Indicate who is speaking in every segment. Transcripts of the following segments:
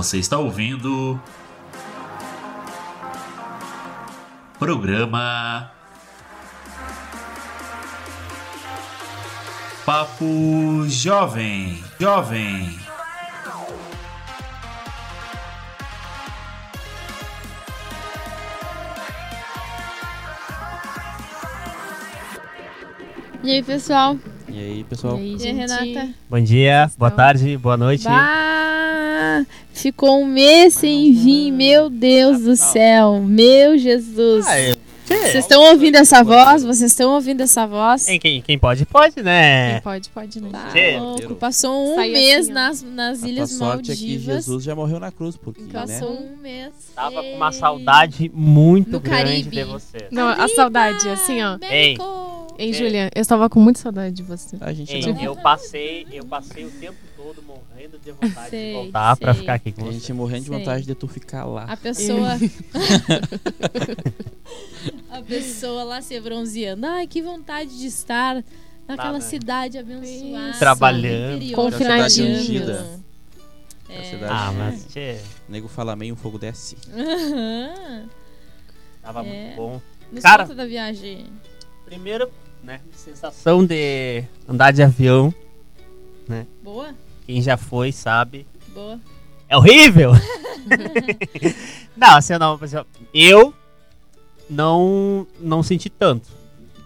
Speaker 1: Você está ouvindo. Programa. Papo Jovem. Jovem.
Speaker 2: E aí, pessoal?
Speaker 3: E aí, pessoal?
Speaker 2: E aí,
Speaker 4: E? Renata?
Speaker 5: Bom dia, boa tarde, boa noite.
Speaker 2: Bah, ficou um mês sem vir, meu Deus do céu, meu Jesus.
Speaker 5: Ah, eu-
Speaker 2: Vocês estão ouvindo essa voz? Vocês estão ouvindo essa voz?
Speaker 5: Quem, quem, quem pode, pode,
Speaker 4: Quem
Speaker 5: né?
Speaker 4: pode, pode, né?
Speaker 2: Tá louco. Passou um
Speaker 4: Sai
Speaker 2: mês
Speaker 4: assim, ó.
Speaker 2: nas, nas Ilhas
Speaker 3: sorte é que
Speaker 2: Maldivas.
Speaker 3: Jesus já morreu na cruz, porque, né?
Speaker 2: Passou um mês.
Speaker 5: Tava com uma saudade muito
Speaker 2: No
Speaker 5: grande
Speaker 2: Caribe.
Speaker 5: de você.
Speaker 4: Não, a saudade, assim, ó.
Speaker 2: México.
Speaker 4: Ei,
Speaker 5: Ei.
Speaker 4: Julia, eu estava com muita saudade de você.
Speaker 3: A gente
Speaker 5: Ei,
Speaker 3: não.
Speaker 5: eu passei, eu passei o tempo todo morrendo de vontade
Speaker 2: Sei,
Speaker 5: de voltar pra
Speaker 2: sei.
Speaker 5: ficar aqui com
Speaker 3: A
Speaker 5: você.
Speaker 3: gente morrendo de
Speaker 2: Sei.
Speaker 3: vontade de tu ficar lá.
Speaker 2: A pessoa. a pessoa lá se bronzeando. Ai, que vontade de estar naquela
Speaker 5: né?
Speaker 2: cidade abençoada.
Speaker 4: Isso.
Speaker 5: Trabalhando.
Speaker 4: Confinadinho.
Speaker 2: É.
Speaker 3: cidade.
Speaker 5: Ah, mas tchê,
Speaker 3: O nego fala meio, o fogo desce.
Speaker 2: Aham.
Speaker 5: tava
Speaker 2: É.
Speaker 5: muito bom.
Speaker 2: Nos
Speaker 5: Cara-
Speaker 2: da viagem.
Speaker 5: Primeiro, né, sensação de andar de avião,
Speaker 2: Boa?
Speaker 5: Quem já foi sabe.
Speaker 2: Boa.
Speaker 5: É horrível! não, assim, não, eu- não, não senti tanto,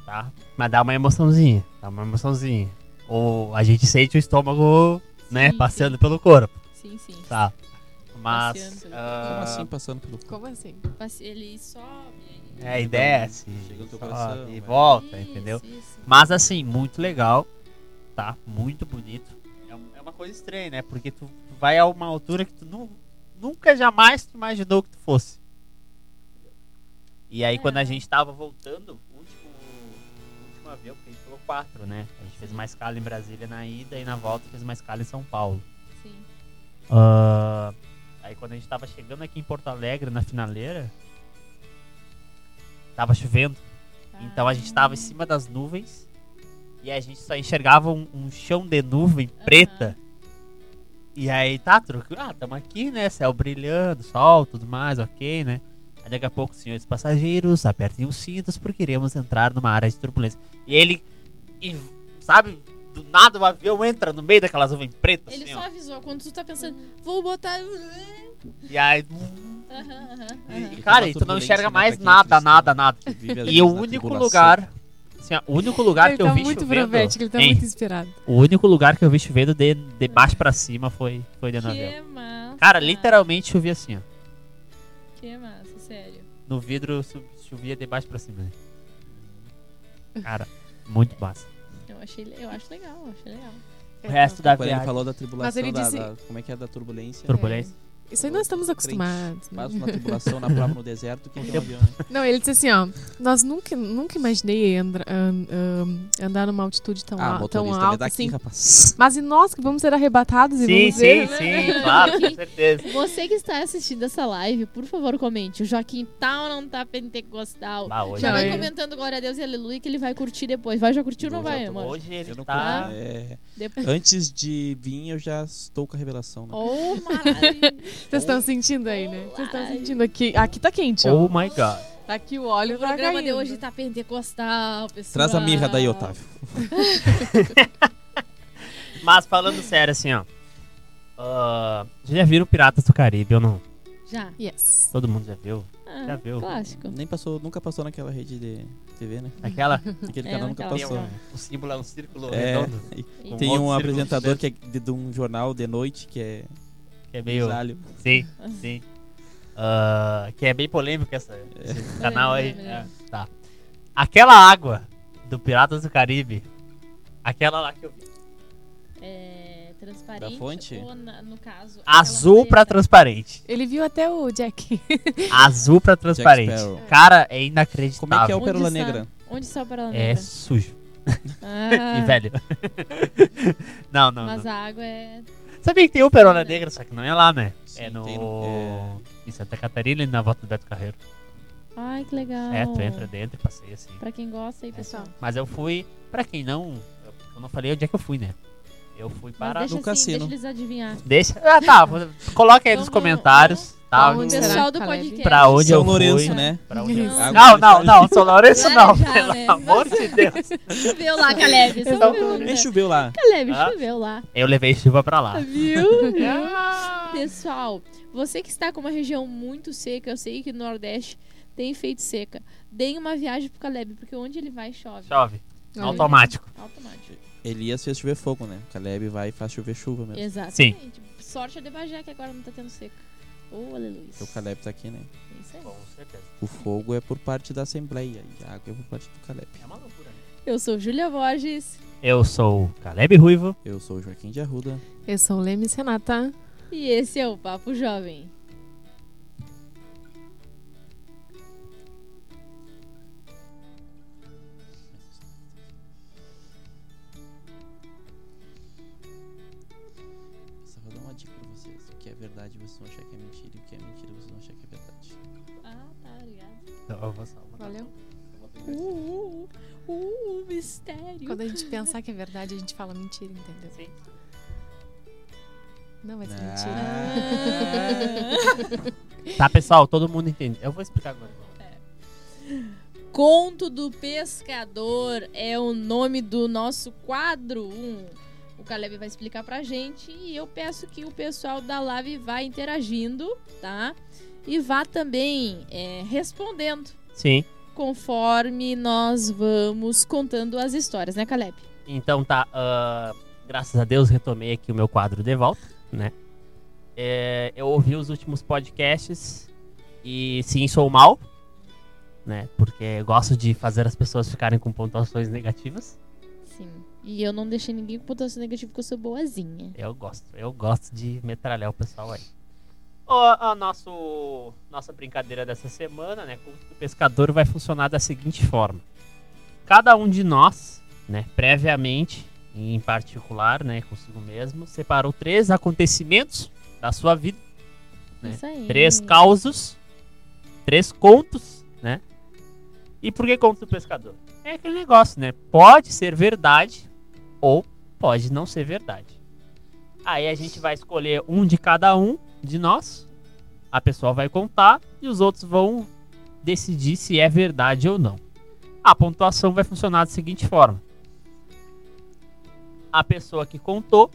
Speaker 5: tá? Mas dá uma emoçãozinha, dá uma emoçãozinha. Ou a gente sente o estômago, né,
Speaker 2: Sim,
Speaker 5: passando pelo corpo,
Speaker 2: Sim, sim.
Speaker 5: tá? Mas,
Speaker 2: pelo
Speaker 5: ah,
Speaker 3: Como assim, passando pelo
Speaker 4: Como assim?
Speaker 2: Ele sobe.
Speaker 5: é, e desce,
Speaker 3: Chega no teu
Speaker 5: sobe
Speaker 3: coração,
Speaker 5: e volta,
Speaker 2: Isso,
Speaker 5: entendeu?
Speaker 2: isso.
Speaker 5: Mas assim, muito legal, tá? Muito bonito. É, um- é uma coisa estranha, né? Porque tu, vai a uma altura que tu nu- nunca jamais tu imaginou que tu fosse. E aí quando a
Speaker 2: É.
Speaker 5: gente tava voltando, o último, o último avião, porque a gente pegou quatro, né? A gente fez uma escala em Brasília na ida e na volta fez uma escala em São Paulo.
Speaker 2: Sim.
Speaker 5: Ah, aí quando a gente tava chegando aqui em Porto Alegre, na finaleira, tava chovendo. Então a gente tava em cima das nuvens e a gente só enxergava um, um chão de nuvem preta. E aí tá, tranquilo. Ah, tamo aqui, né? Céu brilhando, sol, tudo mais, ok, né? Aí daqui a pouco, senhores passageiros, apertem os cintos porque iremos entrar numa área de turbulência. E ele, e, sabe, do nada o avião entra no meio daquelas nuvens pretas.
Speaker 2: Ele
Speaker 5: assim,
Speaker 2: só
Speaker 5: ó.
Speaker 2: avisou quando tu tá pensando, vou botar.
Speaker 5: E aí, e, cara, e tu não enxerga
Speaker 3: né,
Speaker 5: mais
Speaker 3: quem
Speaker 5: nada, nada, nada. E o único lugar, assim, ó, o único lugar
Speaker 4: ele
Speaker 5: que eu
Speaker 4: tá
Speaker 5: vi
Speaker 4: muito
Speaker 5: chovendo,
Speaker 4: profético, ele tá
Speaker 5: hein?
Speaker 4: muito inspirado.
Speaker 5: o único lugar que eu vi chovendo de, de baixo pra cima foi, foi.
Speaker 2: Que massa.
Speaker 5: Cara, literalmente chovia assim, ó.
Speaker 2: Que massa, sério.
Speaker 5: No vidro chovia de baixo pra cima. né? Cara, muito massa.
Speaker 2: Eu, achei, eu acho legal, eu achei legal.
Speaker 5: O resto da
Speaker 3: Quando ele
Speaker 5: viagem.
Speaker 3: falou da tribulação,
Speaker 4: Mas ele
Speaker 3: da-
Speaker 4: disse-
Speaker 3: da- como é que é da turbulência?
Speaker 5: Turbulência.
Speaker 4: Isso aí nós estamos acostumados. né?
Speaker 3: Passa uma tribulação na prova no deserto que tem um avião?
Speaker 4: Não, ele disse assim, ó. Nós nunca, nunca imaginei andra- an- an- andar numa altitude tão,
Speaker 3: Ah,
Speaker 4: al- tão
Speaker 3: é
Speaker 4: alta
Speaker 3: daqui,
Speaker 4: assim.
Speaker 3: rapaz.
Speaker 4: Mas e nós que vamos ser arrebatados e
Speaker 5: Sim,
Speaker 4: vamos
Speaker 5: sim,
Speaker 4: ver, né?
Speaker 5: sim, claro, com certeza.
Speaker 2: Você que está assistindo essa live, por favor, comente. O Joaquim tá ou não tá pentecostal?
Speaker 5: Bah,
Speaker 2: Já vai
Speaker 4: é-
Speaker 2: comentando glória a Deus e aleluia que ele vai curtir depois. Vai, já curtiu ou não vai, amor?
Speaker 5: hoje ele
Speaker 3: Eu não
Speaker 5: tá.
Speaker 3: é. Antes de vir, eu já estou com a revelação. Né?
Speaker 2: Oh, maravilha.
Speaker 4: Vocês estão sentindo aí, né? Vocês estão sentindo aqui. Aqui tá quente, ó.
Speaker 5: Oh my god.
Speaker 4: Tá aqui o óleo
Speaker 2: O
Speaker 4: tá
Speaker 2: programa de
Speaker 4: caindo.
Speaker 2: hoje tá pentecostal, pessoal.
Speaker 3: Traz a mirra daí, Otávio.
Speaker 5: Mas falando sério, assim, ó. vocês já viram Piratas do Caribe ou não?
Speaker 2: Já.
Speaker 4: Yes.
Speaker 5: Todo mundo já viu?
Speaker 2: Ah,
Speaker 5: Já viu?
Speaker 2: Clássico.
Speaker 3: Nem passou, nunca passou naquela rede de TV, né?
Speaker 5: Aquela.
Speaker 3: Aquele
Speaker 2: É,
Speaker 3: canal nunca
Speaker 2: naquela
Speaker 5: Tem
Speaker 3: passou.
Speaker 5: um, o símbolo é um círculo
Speaker 3: É,
Speaker 5: redondo.
Speaker 3: e tem um
Speaker 5: círculo
Speaker 3: apresentador que é de, de um jornal de noite que é
Speaker 5: que é meio.
Speaker 3: Zalho.
Speaker 5: Sim, sim. Ah, que é bem polêmico essa, esse canal aí.
Speaker 2: lembro.
Speaker 5: É, tá. Aquela água do Piratas do Caribe, aquela lá que eu vi.
Speaker 2: É transparente.
Speaker 3: Da fonte?
Speaker 2: Ou na- no caso.
Speaker 5: Azul pra transparente.
Speaker 4: Ele viu até o Jack.
Speaker 5: Azul pra transparente. Cara, é inacreditável.
Speaker 3: Como é que é o
Speaker 2: Onde
Speaker 3: Pérola
Speaker 2: está?
Speaker 3: Negra?
Speaker 2: Onde está o Pérola
Speaker 5: É
Speaker 2: Negra?
Speaker 5: sujo
Speaker 2: Ah,
Speaker 5: e velho. não, não,
Speaker 2: Mas
Speaker 5: não.
Speaker 2: a água é.
Speaker 5: Sabia que tem o Perola Negra, só que não é lá, né?
Speaker 3: Sim,
Speaker 5: é no.
Speaker 3: tem no-
Speaker 5: Em Santa Catarina e na volta do Beto Carreiro.
Speaker 2: Ai, que legal.
Speaker 5: É, tu entra dentro e passeia assim.
Speaker 2: Pra quem gosta aí, pessoal.
Speaker 5: Mas eu fui, pra quem não. Eu não falei onde é que eu fui, né? Eu fui
Speaker 2: Mas
Speaker 5: para.
Speaker 2: deixa
Speaker 3: no
Speaker 2: assim,
Speaker 3: cassino.
Speaker 2: deixa eles adivinhar.
Speaker 5: Deixa. Ah, tá. Coloca aí nos
Speaker 2: Vamos-
Speaker 5: comentários. Tá?
Speaker 4: Onde
Speaker 2: pessoal do podcast.
Speaker 5: Pra onde
Speaker 3: São
Speaker 5: eu
Speaker 3: Lourenço,
Speaker 5: fui.
Speaker 3: né?
Speaker 5: Pra onde eu
Speaker 2: Não.
Speaker 5: fui. Não, não, não. São Lourenço não.
Speaker 2: Já,
Speaker 5: Pelo
Speaker 2: né?
Speaker 5: amor de Deus.
Speaker 2: Choveu lá, Caleb. Só
Speaker 5: Então.
Speaker 3: Nem choveu lá.
Speaker 2: Caleb,
Speaker 5: Ah.
Speaker 2: choveu lá.
Speaker 5: Eu levei chuva pra lá.
Speaker 2: Viu?
Speaker 5: Ah.
Speaker 2: Pessoal, você que está com uma região muito seca, eu sei que no Nordeste tem feito seca. Deem uma viagem pro Caleb, porque onde ele vai chove.
Speaker 5: Chove.
Speaker 4: Olha.
Speaker 5: Automático.
Speaker 2: Automático.
Speaker 3: Elias fez chover fogo, né? Caleb vai e faz chover chuva mesmo.
Speaker 2: Exatamente. Sorte é de Bagé que agora não tá tendo seca. Oh, aleluia.
Speaker 3: O Caleb tá aqui, né?
Speaker 2: Isso aí.
Speaker 5: Com certeza.
Speaker 3: O fogo é por parte da Assembleia e a água é por parte do Caleb.
Speaker 5: É uma loucura. né?
Speaker 2: Eu sou Júlia Borges
Speaker 5: Eu sou o Caleb Ruivo.
Speaker 3: Eu sou o Joaquim de Arruda.
Speaker 4: Eu sou o Lemes Renata.
Speaker 2: e esse é o Papo Jovem.
Speaker 3: Vou.
Speaker 4: Valeu.
Speaker 2: Uh, uh, uh, mistério.
Speaker 4: Quando a gente pensar que é verdade, a gente fala mentira, entendeu?
Speaker 5: Sim.
Speaker 4: Não, mas é
Speaker 3: Ah.
Speaker 4: mentira.
Speaker 5: Tá, pessoal, todo mundo entende. Eu vou explicar agora.
Speaker 2: Conto do Pescador é o nome do nosso quadro 1. O Caleb vai explicar pra gente e eu peço que o pessoal da live vá interagindo, tá? E vá também é, respondendo
Speaker 5: Sim.
Speaker 2: conforme nós vamos contando as histórias, né, Caleb?
Speaker 5: Então tá, ah, graças a Deus retomei aqui o meu quadro de volta, né? É, eu ouvi os últimos podcasts e sim, sou mal, né? Porque gosto de fazer as pessoas ficarem com pontuações negativas.
Speaker 2: Sim. E eu não deixei ninguém com pontuação negativa porque eu sou boazinha.
Speaker 5: Eu gosto, eu gosto de metralhar o pessoal aí. O, a nosso, nossa brincadeira dessa semana, né? Com o pescador vai funcionar da seguinte forma: cada um de nós, né, previamente, em particular, né, consigo mesmo, separou três acontecimentos da sua vida, né?
Speaker 2: Isso aí.
Speaker 5: três causos, três contos, né? E por que conto do pescador? É aquele negócio, né? Pode ser verdade ou pode não ser verdade. Aí a gente vai escolher um de cada um de nós. A pessoa vai contar e os outros vão decidir se é verdade ou não. A pontuação vai funcionar da seguinte forma: a pessoa que contou,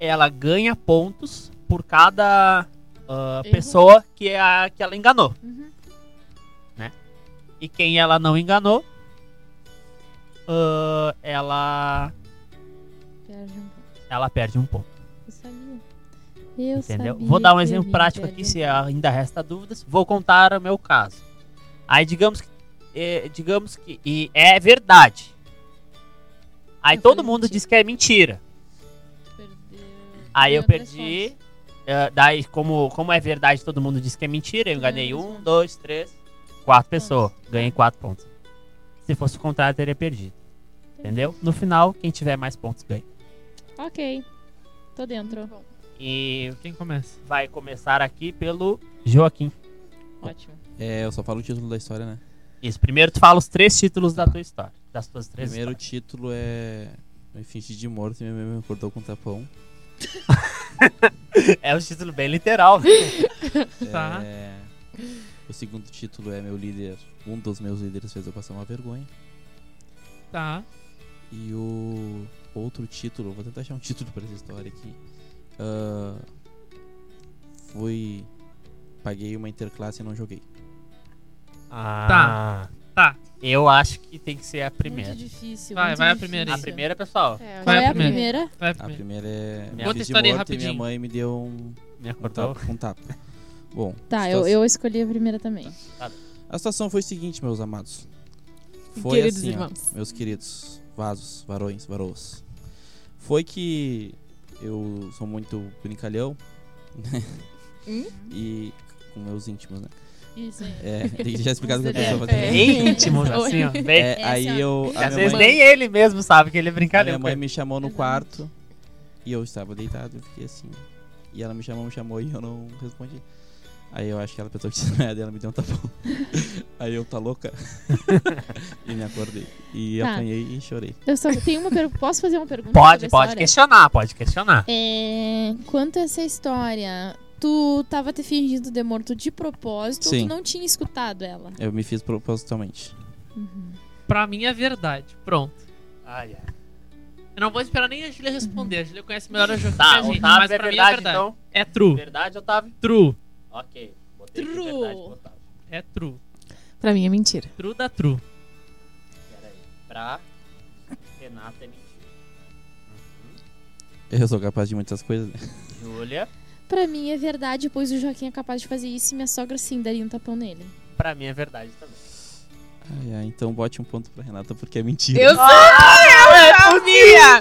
Speaker 5: ela ganha pontos por cada
Speaker 2: Erro.
Speaker 5: pessoa que, é a, que ela enganou.
Speaker 2: Uhum.
Speaker 5: E quem ela não enganou, ah, ela,
Speaker 2: Perde um pouco.
Speaker 5: ela perde um ponto.
Speaker 2: Eu
Speaker 5: Entendeu?
Speaker 2: sabia
Speaker 5: Vou dar um exemplo prático aqui, se ainda resta dúvidas. Vou contar o meu caso. Aí digamos que, eh, digamos que e é verdade. Aí
Speaker 2: Eu
Speaker 5: todo mundo
Speaker 2: mentira.
Speaker 5: diz que é mentira.
Speaker 2: Perdeu.
Speaker 5: Aí eu perdi. eh, daí, como, como é verdade, todo mundo diz que é mentira. Eu enganei um, dois, três, quatro pessoas. Ganhei quatro pontos. Se fosse o contrário, eu teria perdido. Entendeu? No final, quem tiver mais pontos ganha.
Speaker 2: Ok. Tô dentro.
Speaker 5: E
Speaker 6: Quem começa?
Speaker 5: vai começar aqui pelo Joaquim.
Speaker 2: Ótimo.
Speaker 3: É, eu só falo o título da história, né?
Speaker 5: Isso, primeiro tu fala os três títulos da tua história. Das tuas três
Speaker 3: Primeiro
Speaker 5: histórias.
Speaker 3: título é. Me fingi de morto e minha mãe me acordou com um tapão.
Speaker 5: É um título bem literal. né?
Speaker 6: Tá.
Speaker 3: É, O segundo título é meu líder. Um dos meus líderes fez eu passar uma vergonha.
Speaker 6: Tá.
Speaker 3: E o outro título, vou tentar achar um título pra essa história aqui. Ah, fui. Paguei uma interclasse e não joguei.
Speaker 5: Ah,
Speaker 6: Tá.
Speaker 5: Eu acho que tem que ser a primeira.
Speaker 2: Muito difícil.
Speaker 6: Vai,
Speaker 2: muito
Speaker 6: vai a
Speaker 2: difícil.
Speaker 6: primeira
Speaker 5: A primeira, pessoal,
Speaker 4: é,
Speaker 2: Qual
Speaker 6: Vai
Speaker 2: é
Speaker 6: a
Speaker 2: a primeira?
Speaker 6: Vai
Speaker 3: A primeira é.
Speaker 5: Conta a
Speaker 3: fiz de
Speaker 6: história aí
Speaker 3: morto e minha
Speaker 6: rapidinho.
Speaker 3: mãe me deu um,
Speaker 5: me
Speaker 3: um
Speaker 5: acordou.
Speaker 3: tapa. Um tapa. Bom,
Speaker 2: Tá,
Speaker 3: situa-
Speaker 2: eu, eu escolhi a primeira também.
Speaker 3: a situação foi o seguinte, meus amados. Foi
Speaker 4: Queridos
Speaker 3: assim, ó,
Speaker 4: irmãos.
Speaker 3: meus queridos vasos, varões, varoas. Foi que eu sou muito brincalhão. né?
Speaker 4: Hum?
Speaker 3: E com meus íntimos, né?
Speaker 2: Isso aí.
Speaker 3: É, tem que já explicado o que a
Speaker 2: É,
Speaker 3: pessoa
Speaker 4: é.
Speaker 3: fazia.
Speaker 5: Bem íntimo, assim, ó. Bem,
Speaker 3: É, aí
Speaker 2: é a-
Speaker 3: eu.
Speaker 5: Às vezes
Speaker 3: mãe,
Speaker 5: nem ele mesmo sabe que ele é
Speaker 3: a
Speaker 5: brincalhão.
Speaker 3: minha mãe me chamou no
Speaker 2: Exatamente.
Speaker 3: quarto e eu estava deitado, eu fiquei assim. E ela me chamou, me chamou e eu não respondi. Aí eu acho que ela pensou que tinha desmaiado e ela me deu um tapão. Aí eu, tá louca? e me acordei. E
Speaker 2: Tá.
Speaker 3: apanhei e chorei.
Speaker 2: Eu só tenho uma pergunta. Posso fazer uma pergunta?
Speaker 5: Pode, pode
Speaker 2: história?
Speaker 5: questionar, pode questionar.
Speaker 2: É, quanto a essa história, tu tava te fingindo de morto de propósito ou
Speaker 3: Sim.
Speaker 2: tu não tinha escutado ela?
Speaker 3: Eu me fiz propositalmente.
Speaker 6: Pra mim é verdade. Pronto.
Speaker 5: Ai, ai.
Speaker 6: Eu não vou esperar nem a Julia responder. A Julia conhece melhor a que
Speaker 5: Tá,
Speaker 6: a gente.
Speaker 5: Otávio
Speaker 6: mas
Speaker 5: é
Speaker 6: pra mim
Speaker 5: verdade,
Speaker 6: é verdade.
Speaker 5: então?
Speaker 6: É true.
Speaker 5: Verdade, Otávio?
Speaker 6: True.
Speaker 5: Ok. Botei aqui
Speaker 2: True.
Speaker 5: verdade Otávio.
Speaker 6: É true.
Speaker 4: Pra mim é mentira.
Speaker 6: True da true.
Speaker 5: Pera aí. Pra Renata é mentira.
Speaker 3: Eu sou capaz de muitas coisas, né?
Speaker 5: Júlia,
Speaker 2: Pra mim é verdade, pois o Joaquim é capaz de fazer isso e minha sogra sim daria um tapão nele.
Speaker 5: pra mim é verdade também.
Speaker 3: Ai, ai, então bote um ponto pra Renata porque é mentira.
Speaker 4: Eu sabia!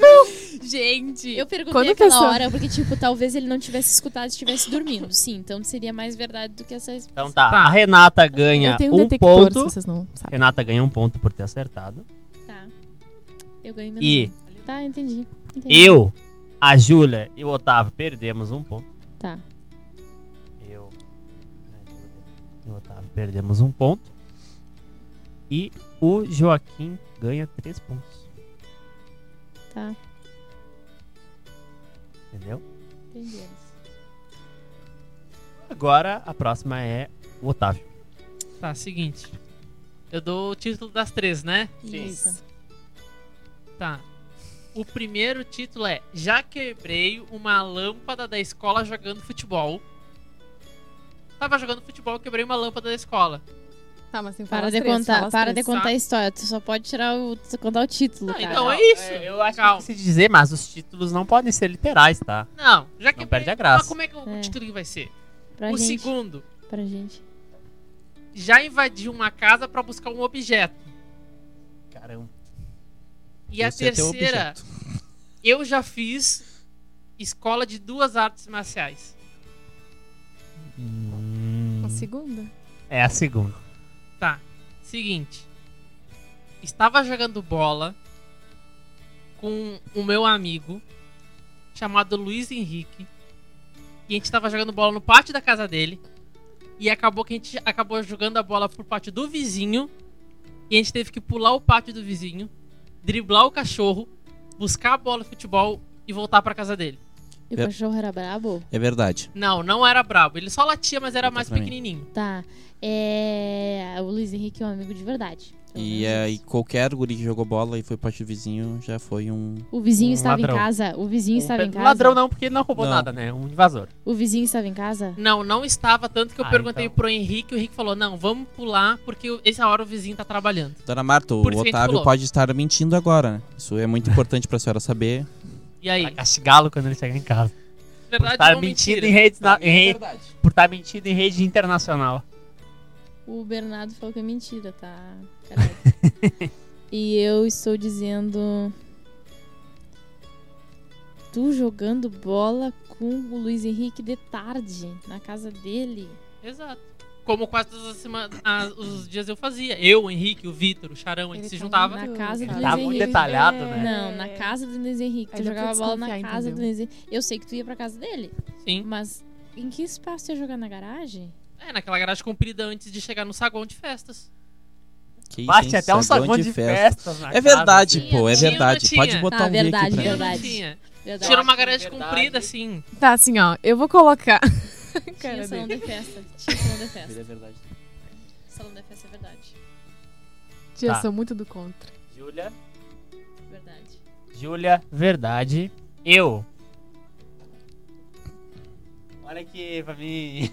Speaker 4: Gente,
Speaker 2: Eu perguntei
Speaker 4: Quando a
Speaker 2: aquela
Speaker 4: pessoa-
Speaker 2: hora porque, tipo, talvez ele não tivesse escutado e estivesse dormindo. Sim, então seria mais verdade do que essa.
Speaker 5: Então tá,
Speaker 6: Tá.
Speaker 5: a Renata ganha
Speaker 4: eu tenho um
Speaker 5: um ponto.
Speaker 4: vocês não sabem.
Speaker 5: Renata ganha um ponto por ter acertado.
Speaker 2: Tá. Eu ganhei menos
Speaker 5: E
Speaker 2: um. Tá, entendi. entendi.
Speaker 5: eu, a Júlia e o Otávio perdemos um ponto.
Speaker 2: Tá.
Speaker 5: Eu, a Júlia e o Otávio perdemos um ponto. E o Joaquim ganha três pontos.
Speaker 2: Tá.
Speaker 5: Entendeu?
Speaker 2: Entendi.
Speaker 5: Agora a próxima é o Otávio.
Speaker 6: Tá, seguinte. Eu dou o título das três, né?
Speaker 2: Isso.
Speaker 6: Tá. O primeiro título é Já quebrei uma lâmpada da escola jogando futebol. Tava jogando futebol, quebrei uma lâmpada da escola.
Speaker 4: Tá, mas tem que falar
Speaker 2: Para de
Speaker 4: três,
Speaker 2: contar, para de
Speaker 4: três.
Speaker 2: contar
Speaker 6: tá?
Speaker 2: a história. Tu só pode tirar o, contar o título, cara.
Speaker 6: então é isso.
Speaker 5: Eu acho
Speaker 6: Calma.
Speaker 5: que se dizer, mas os títulos não podem ser literais, tá?
Speaker 6: Não, já quebrei.
Speaker 5: perde a graça.
Speaker 6: Mas como é que o
Speaker 2: É.
Speaker 6: título que vai ser?
Speaker 2: Pra
Speaker 6: o
Speaker 2: gente.
Speaker 6: segundo,
Speaker 2: Pra gente.
Speaker 6: já invadiu uma casa pra buscar um objeto.
Speaker 5: Caramba.
Speaker 6: E a
Speaker 3: é teu
Speaker 6: terceira, eu já fiz escola de duas artes marciais.
Speaker 5: Hum,
Speaker 4: A segunda?
Speaker 5: é a segunda.
Speaker 6: Tá. Seguinte. Estava jogando bola com o meu amigo chamado Luiz Henrique. E a gente tava jogando bola no pátio da casa dele. E acabou que a gente acabou jogando a bola pro pátio do vizinho. E a gente teve que pular o pátio do vizinho, driblar o cachorro, buscar a bola de futebol e voltar pra casa dele.
Speaker 2: E o
Speaker 3: Ver-
Speaker 2: cachorro era brabo?
Speaker 3: É verdade.
Speaker 6: Não, não era brabo. Ele só latia, mas era
Speaker 3: Conta
Speaker 6: mais
Speaker 3: mim.
Speaker 6: pequenininho.
Speaker 2: Tá. É. O Luiz Henrique é um amigo de verdade.
Speaker 3: E aí
Speaker 2: isso.
Speaker 3: qualquer guri que jogou bola e foi parte do vizinho já foi um.
Speaker 2: O vizinho
Speaker 5: um
Speaker 2: estava
Speaker 5: ladrão.
Speaker 2: em casa. O vizinho estava em
Speaker 5: Um
Speaker 2: casa.
Speaker 5: ladrão não, porque ele não roubou
Speaker 3: Não.
Speaker 5: nada, né? Um invasor.
Speaker 2: O vizinho estava em casa?
Speaker 6: Não, não estava, tanto que eu
Speaker 5: Ah,
Speaker 6: perguntei
Speaker 5: então.
Speaker 6: pro Henrique, o Henrique falou, não, vamos pular, porque o- essa hora o vizinho tá trabalhando.
Speaker 3: Dona Marta, o
Speaker 6: Por gente
Speaker 3: Otávio pode estar mentindo agora, né? Isso é muito importante pra senhora saber.
Speaker 6: E aí?
Speaker 5: Vai castigá-lo quando ele chegar em casa. Por
Speaker 6: Verdade
Speaker 5: estar
Speaker 6: ou
Speaker 5: mentindo em redes na- em rede- por estar mentindo em rede internacional.
Speaker 2: O Bernardo falou que é mentira, tá? E eu estou dizendo. Tu jogando bola com o Luiz Henrique de tarde, na casa dele.
Speaker 6: Exato. Como quase todos as sema- as- os dias eu fazia. Eu, o Henrique, o Vitor, o Charão, a gente
Speaker 4: Ele
Speaker 6: se
Speaker 4: tá
Speaker 6: juntava.
Speaker 2: Na casa do
Speaker 5: Ele
Speaker 2: Luiz
Speaker 5: tá muito detalhado, né?
Speaker 2: Não, na casa do Luiz Henrique. Tu
Speaker 4: Aí
Speaker 2: jogava bola na casa do
Speaker 4: entendeu?
Speaker 2: Luiz Henrique. Eu sei que tu ia pra casa dele.
Speaker 6: Sim.
Speaker 2: Mas em que espaço tu ia jogar na garagem?
Speaker 6: É, naquela garagem comprida antes de chegar no saguão de festas.
Speaker 3: Que
Speaker 5: Bate até um
Speaker 3: Saguão
Speaker 5: saguão de,
Speaker 3: festa.
Speaker 5: festas. na
Speaker 3: É verdade,
Speaker 5: assim.
Speaker 3: pô, é
Speaker 6: Tinha,
Speaker 3: verdade. Pode botar
Speaker 2: Ah,
Speaker 3: um
Speaker 2: verdade,
Speaker 3: pra
Speaker 6: não
Speaker 2: verdade.
Speaker 6: tinha.
Speaker 2: Verdade.
Speaker 6: Tinha uma garagem
Speaker 5: verdade-
Speaker 6: comprida, assim.
Speaker 4: Tá, assim, ó. Eu vou colocar.
Speaker 2: Tinha
Speaker 4: Cara
Speaker 2: salão
Speaker 4: dele.
Speaker 2: de festa. Tinha salão de festa.
Speaker 3: É verdade.
Speaker 2: Salão de festa é verdade.
Speaker 4: Já
Speaker 5: Tá.
Speaker 4: sou muito do contra.
Speaker 5: Júlia.
Speaker 2: Verdade.
Speaker 5: Júlia, verdade. Eu. Olha aqui pra mim.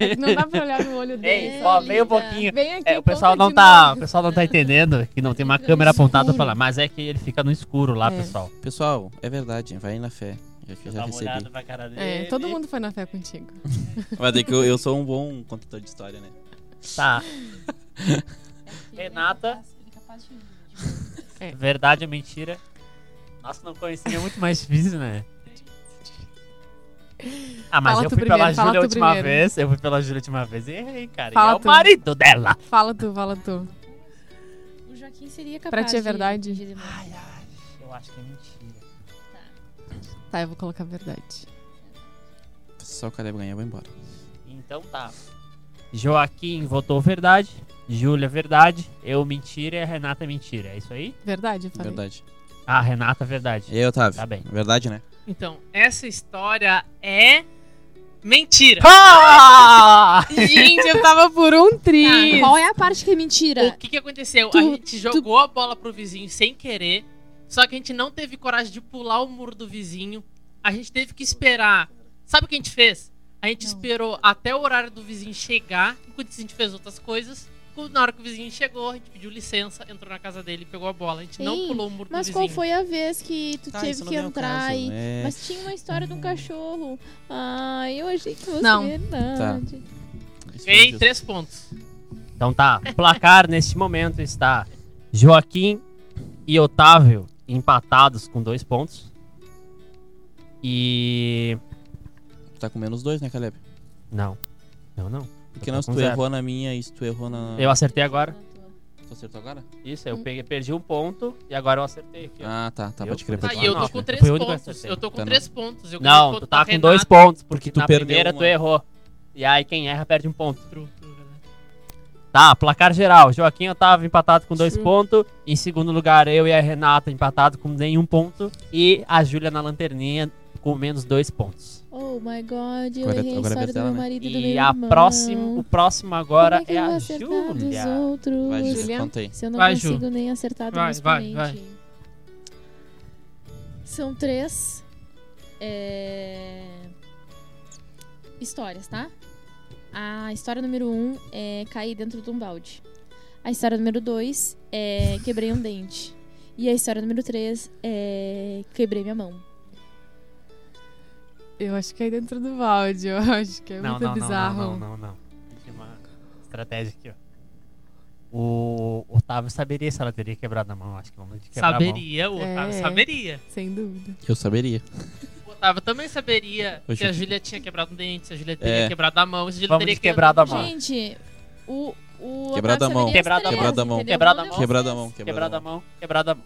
Speaker 4: É que não dá pra olhar no olho dele.
Speaker 5: Ei, só vem um pouquinho.
Speaker 4: Vem aqui,
Speaker 5: É, o pessoal
Speaker 4: conta
Speaker 5: não
Speaker 4: de
Speaker 5: tá,
Speaker 4: novo.
Speaker 5: o pessoal não tá entendendo que não tem uma câmera apontada pra lá, mas é que ele fica no escuro lá,
Speaker 4: É.
Speaker 5: pessoal.
Speaker 3: Pessoal, é verdade. Vai na fé. Já eu já
Speaker 5: uma
Speaker 3: recebi.
Speaker 5: pra cara dele.
Speaker 4: É, todo mundo foi na fé contigo.
Speaker 3: Mas é que eu, eu sou um bom contador de história, né?
Speaker 5: Tá. Renata.
Speaker 4: É.
Speaker 5: Verdade ou mentira? Nossa, não conhecia, é muito mais difícil, né? Ah, mas
Speaker 4: Fala
Speaker 5: eu fui pela
Speaker 4: primeiro, fala
Speaker 5: Júlia a última
Speaker 4: primeiro.
Speaker 5: vez. Eu fui pela Júlia a última vez e errei, cara.
Speaker 4: Fala
Speaker 5: e é o
Speaker 4: tu.
Speaker 5: marido dela.
Speaker 4: Fala tu, fala tu.
Speaker 2: O Joaquim seria capaz
Speaker 4: Pra ti é
Speaker 2: de-
Speaker 4: verdade?
Speaker 2: de-
Speaker 5: Ai, ai. Eu acho que é mentira.
Speaker 4: Tá, eu vou colocar a verdade.
Speaker 3: Só o Caleb ganhar, eu vou embora.
Speaker 5: Então tá. Joaquim votou verdade. Júlia, verdade. Eu, mentira. E a Renata, mentira. É isso aí?
Speaker 4: Verdade, eu falei.
Speaker 3: Verdade.
Speaker 5: Ah, Renata, verdade.
Speaker 3: E aí, Otávio?
Speaker 5: Tá bem.
Speaker 3: Verdade, né?
Speaker 6: Então, essa história é mentira.
Speaker 5: Ah!
Speaker 4: Gente, eu tava por um tri.
Speaker 2: Tá, qual é a parte que é mentira?
Speaker 6: O que, que aconteceu?
Speaker 2: Tu-
Speaker 6: a gente jogou a bola pro vizinho sem querer, só que a gente não teve coragem de pular o muro do vizinho. A gente teve que esperar. Sabe o que a gente fez? A gente
Speaker 2: Não.
Speaker 6: esperou até o horário do vizinho chegar, enquanto a gente fez outras coisas. Quando- Na hora que o vizinho chegou, a gente pediu licença, entrou na casa dele, pegou a bola. A gente não
Speaker 2: Sim,
Speaker 6: pulou o muro
Speaker 2: Mas
Speaker 6: do
Speaker 2: qual
Speaker 6: vizinho.
Speaker 2: foi a vez que tu
Speaker 3: Tá,
Speaker 2: teve
Speaker 3: não
Speaker 2: que
Speaker 3: ao
Speaker 2: entrar
Speaker 3: caso,
Speaker 2: e...
Speaker 3: é.
Speaker 2: Mas tinha uma história de um cachorro. Ai, eu achei que fosse
Speaker 4: Não.
Speaker 3: foi
Speaker 6: Ganhei três pontos.
Speaker 5: Então tá. O placar neste momento está Joaquim e Otávio empatados com dois pontos. E.
Speaker 3: Tá com menos dois, né, Caleb?
Speaker 5: Não. Não, não.
Speaker 3: Porque não, se tu
Speaker 5: zero.
Speaker 3: errou na minha e se tu errou na.
Speaker 5: Eu acertei agora.
Speaker 3: Tu acertou agora?
Speaker 5: Isso, eu peguei, perdi um ponto e agora eu acertei aqui. ó.
Speaker 3: Ah, tá, tá,
Speaker 5: Eu
Speaker 3: pode crer.
Speaker 6: Ah, eu tô com três
Speaker 5: fui o único que
Speaker 6: pontos.
Speaker 5: acertei.
Speaker 6: Eu tô com
Speaker 3: Tá, não.
Speaker 6: três pontos. Eu ganhei
Speaker 5: Não,
Speaker 6: ponto
Speaker 5: tu tá
Speaker 6: da
Speaker 5: com
Speaker 6: Renata.
Speaker 5: dois pontos, porque
Speaker 3: Tu
Speaker 5: na
Speaker 3: perdeu
Speaker 5: primeira
Speaker 3: uma.
Speaker 5: tu errou. E aí quem erra perde um ponto.
Speaker 6: True.
Speaker 5: Tá, placar geral. Joaquim e Otávio empatado com dois pontos. Em segundo lugar, eu e a Renata empatados com nenhum ponto. E a Júlia na lanterninha com menos dois pontos.
Speaker 2: Oh my god, eu
Speaker 3: Agora-
Speaker 2: errei a
Speaker 3: é
Speaker 2: história do meu
Speaker 3: né?
Speaker 2: marido e do meu
Speaker 5: E a
Speaker 2: irmão.
Speaker 5: próximo, o próximo agora
Speaker 2: é,
Speaker 5: é a Júlia.
Speaker 2: outros?
Speaker 3: Vai, Júlia, conta aí.
Speaker 2: Se eu não
Speaker 6: Vai, Ju.
Speaker 2: consigo nem acertar do
Speaker 6: Vai, vai,
Speaker 2: exponente. São três é, histórias, tá? A história número um é cair dentro de um balde. A história número dois é quebrei um dente. E a história número três é quebrei minha mão.
Speaker 4: Eu acho que é dentro do balde. Eu acho que é
Speaker 5: Não,
Speaker 4: muito
Speaker 5: não,
Speaker 4: bizarro.
Speaker 5: não, não, não, não. Tem uma estratégia aqui, ó. O Otávio saberia se ela teria quebrado a mão. Acho que vamos de quebrar
Speaker 6: Saberia, o Otávio
Speaker 4: É.
Speaker 6: saberia.
Speaker 4: Sem dúvida.
Speaker 3: Eu saberia.
Speaker 6: Otávio também saberia se a Júlia tinha quebrado um dente, se a Júlia teria
Speaker 3: É.
Speaker 6: quebrado a mão, se a Júlia
Speaker 5: Vamos
Speaker 6: teria
Speaker 5: quebrado a mão.
Speaker 2: Gente, o. o
Speaker 3: Quebrada
Speaker 2: Otávio
Speaker 3: a mão.
Speaker 5: Quebrada a mão.
Speaker 3: Quebrada a mão.
Speaker 5: Quebrada a mão.
Speaker 3: Quebrada a mão, quebrada
Speaker 5: Quebrada
Speaker 3: a mão.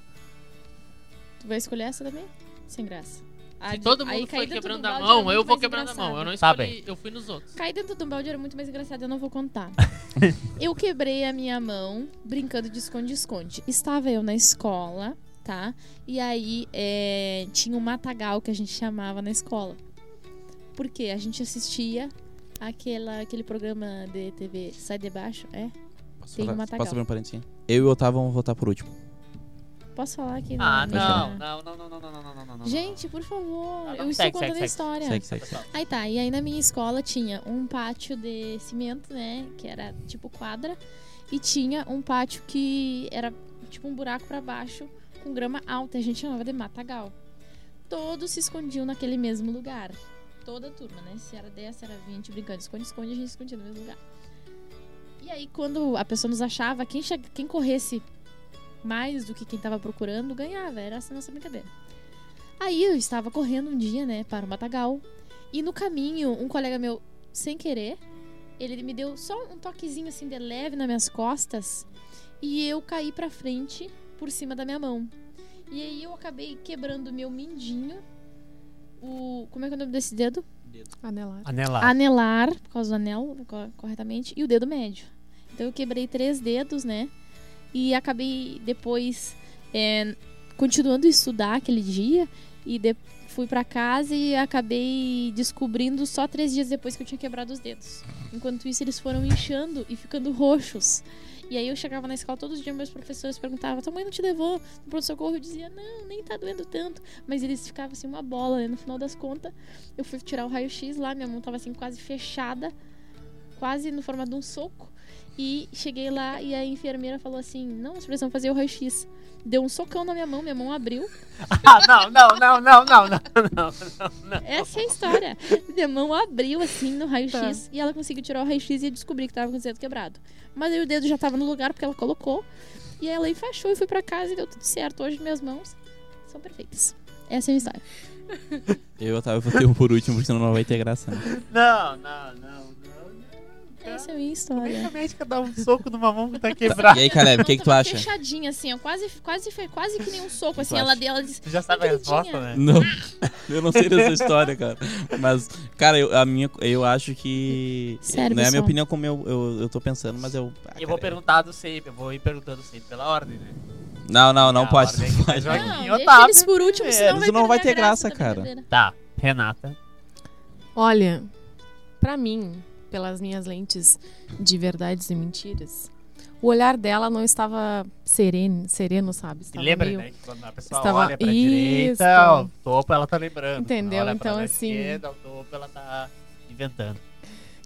Speaker 2: Tu vai escolher essa também? Sem graça. A
Speaker 6: Se
Speaker 2: de-
Speaker 6: todo
Speaker 2: aí
Speaker 6: mundo
Speaker 2: cair
Speaker 6: foi quebrando
Speaker 2: do
Speaker 6: a mão, eu vou quebrando a mão. Eu não.
Speaker 5: Tá
Speaker 6: escolhi, eu fui nos outros.
Speaker 2: Cair dentro de um balde era muito mais engraçado, eu não vou contar. eu quebrei a minha mão brincando de esconde-esconde. Estava eu na escola, tá? E aí é, tinha um matagal que a gente chamava na escola. Por quê? A gente assistia aquela, aquele programa de TV Sai de Baixo, é?
Speaker 3: Posso,
Speaker 2: Tem
Speaker 3: falar-
Speaker 2: um matagal.
Speaker 3: posso abrir um parênteses? Eu e o Otávio vamos votar por último.
Speaker 2: Posso falar aqui?
Speaker 5: Ah, não, não, não, não, não, não, não, não, não, não.
Speaker 2: Gente, por favor,
Speaker 5: Não, não,
Speaker 2: eu estou
Speaker 5: segue,
Speaker 2: contando
Speaker 5: segue,
Speaker 2: a história.
Speaker 3: Segue, segue, segue.
Speaker 2: Aí tá, e aí na minha escola tinha um pátio de cimento, né? Que era tipo quadra. E tinha um pátio que era tipo um buraco pra baixo com grama alta. A gente chamava de matagal. Todos se escondiam naquele mesmo lugar. Toda a turma, né? Se era 10, se era 20, brincando, esconde-esconde, a gente escondia no mesmo lugar. E aí, quando a pessoa nos achava, quem, quem corresse mais do que quem tava procurando, ganhava. Era essa nossa brincadeira. Aí eu estava correndo um dia, né, para o matagal. E no caminho, um colega meu, sem querer, ele me deu só um toquezinho assim de leve nas minhas costas. E eu caí pra frente por cima da minha mão. E aí eu acabei quebrando o meu mindinho. O. Como é que é o nome desse dedo?
Speaker 4: Anelar.
Speaker 5: Anelar.
Speaker 2: Anelar, por causa do anel, co- corretamente, e o dedo médio. Então eu quebrei três dedos, né? E acabei depois é, continuando a estudar aquele dia. E de- fui pra casa e acabei descobrindo só três dias depois que eu tinha quebrado os dedos. Enquanto isso, eles foram inchando e ficando roxos. E aí eu chegava na escola todos os dias, meus professores perguntavam: tua mãe não te levou no pronto-socorro? Eu dizia: não, nem tá doendo tanto. Mas eles ficavam assim, uma bola, né? No final das contas, eu fui tirar o raio-x lá, minha mão tava assim quase fechada, quase no formato de um soco. E cheguei lá e a enfermeira falou assim: Não, nós precisamos fazer o raio-x. Deu um socão na minha mão, minha mão abriu.
Speaker 5: Ah, não, não, não, não, não, não, não, não.
Speaker 2: Essa é a história. minha mão abriu assim no raio-x e ela conseguiu tirar o raio-x e descobrir que tava com o dedo quebrado. Mas aí o dedo já tava no lugar porque ela colocou. E aí ela enfaixou e fui pra casa e deu tudo certo. Hoje minhas mãos são perfeitas. Essa é a minha história.
Speaker 3: Eu e o Otávio votei por último, porque senão não vai ter graça. Né?
Speaker 5: Não, não, não, não, não.
Speaker 2: Essa é a minha
Speaker 5: Como é que a médica dá um soco numa mão que tá quebrada?
Speaker 3: E aí, Caleb, o que, que tu acha?
Speaker 2: Fechadinha, assim, ó. Quase, quase, foi quase que nem um soco, assim. Ela, ela disse.
Speaker 5: Tu já sabe a resposta, né?
Speaker 3: Não, eu não sei dessa história, cara. Mas, cara, eu, a minha, eu acho que.
Speaker 2: Sério,
Speaker 3: não é a minha
Speaker 2: pessoal?
Speaker 3: opinião como eu, eu, eu tô pensando, mas eu. ah,
Speaker 5: eu vou
Speaker 3: cara,
Speaker 5: perguntando sempre, eu vou ir perguntando sempre pela ordem, né?
Speaker 3: Não, não, não
Speaker 5: Ah,
Speaker 3: pode. Não pode.
Speaker 2: Não, deixa
Speaker 5: Otávio.
Speaker 2: eles por último,
Speaker 3: É,
Speaker 2: senão
Speaker 3: isso
Speaker 2: vai
Speaker 3: não vai ter
Speaker 2: graça
Speaker 3: graça, cara.
Speaker 5: Tá, Renata.
Speaker 4: Olha, pra mim, pelas minhas lentes de verdades e mentiras, o olhar dela não estava sereno, sereno, sabe? Estava
Speaker 5: lembra,
Speaker 4: meio...
Speaker 5: né? Que quando a pessoa
Speaker 4: estava-
Speaker 5: olha pra
Speaker 4: Isso.
Speaker 5: direita, o topo ela tá lembrando.
Speaker 4: Entendeu? Então, assim-
Speaker 5: Esquerda, o topo ela tá inventando.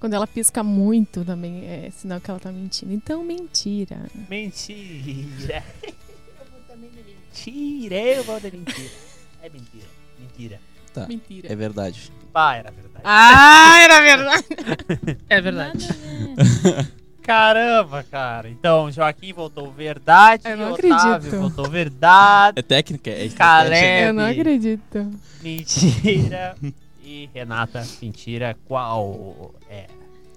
Speaker 4: Quando ela pisca muito também é sinal que ela tá mentindo. Então, mentira.
Speaker 5: Mentira. Eu vou também de mentira. Eu vou de mentira. É mentira. Mentira.
Speaker 4: Mentira.
Speaker 3: É verdade.
Speaker 5: Pá, era verdade.
Speaker 4: Ah, era verdade.
Speaker 6: É verdade.
Speaker 5: Caramba, cara. Então, Joaquim voltou verdade.
Speaker 4: Eu não
Speaker 5: Otávio
Speaker 4: acredito.
Speaker 5: voltou verdade.
Speaker 3: É técnica, é
Speaker 5: Caleb.
Speaker 3: estratégia.
Speaker 4: Eu não acredito.
Speaker 5: Mentira. E Renata, mentira. Qual é?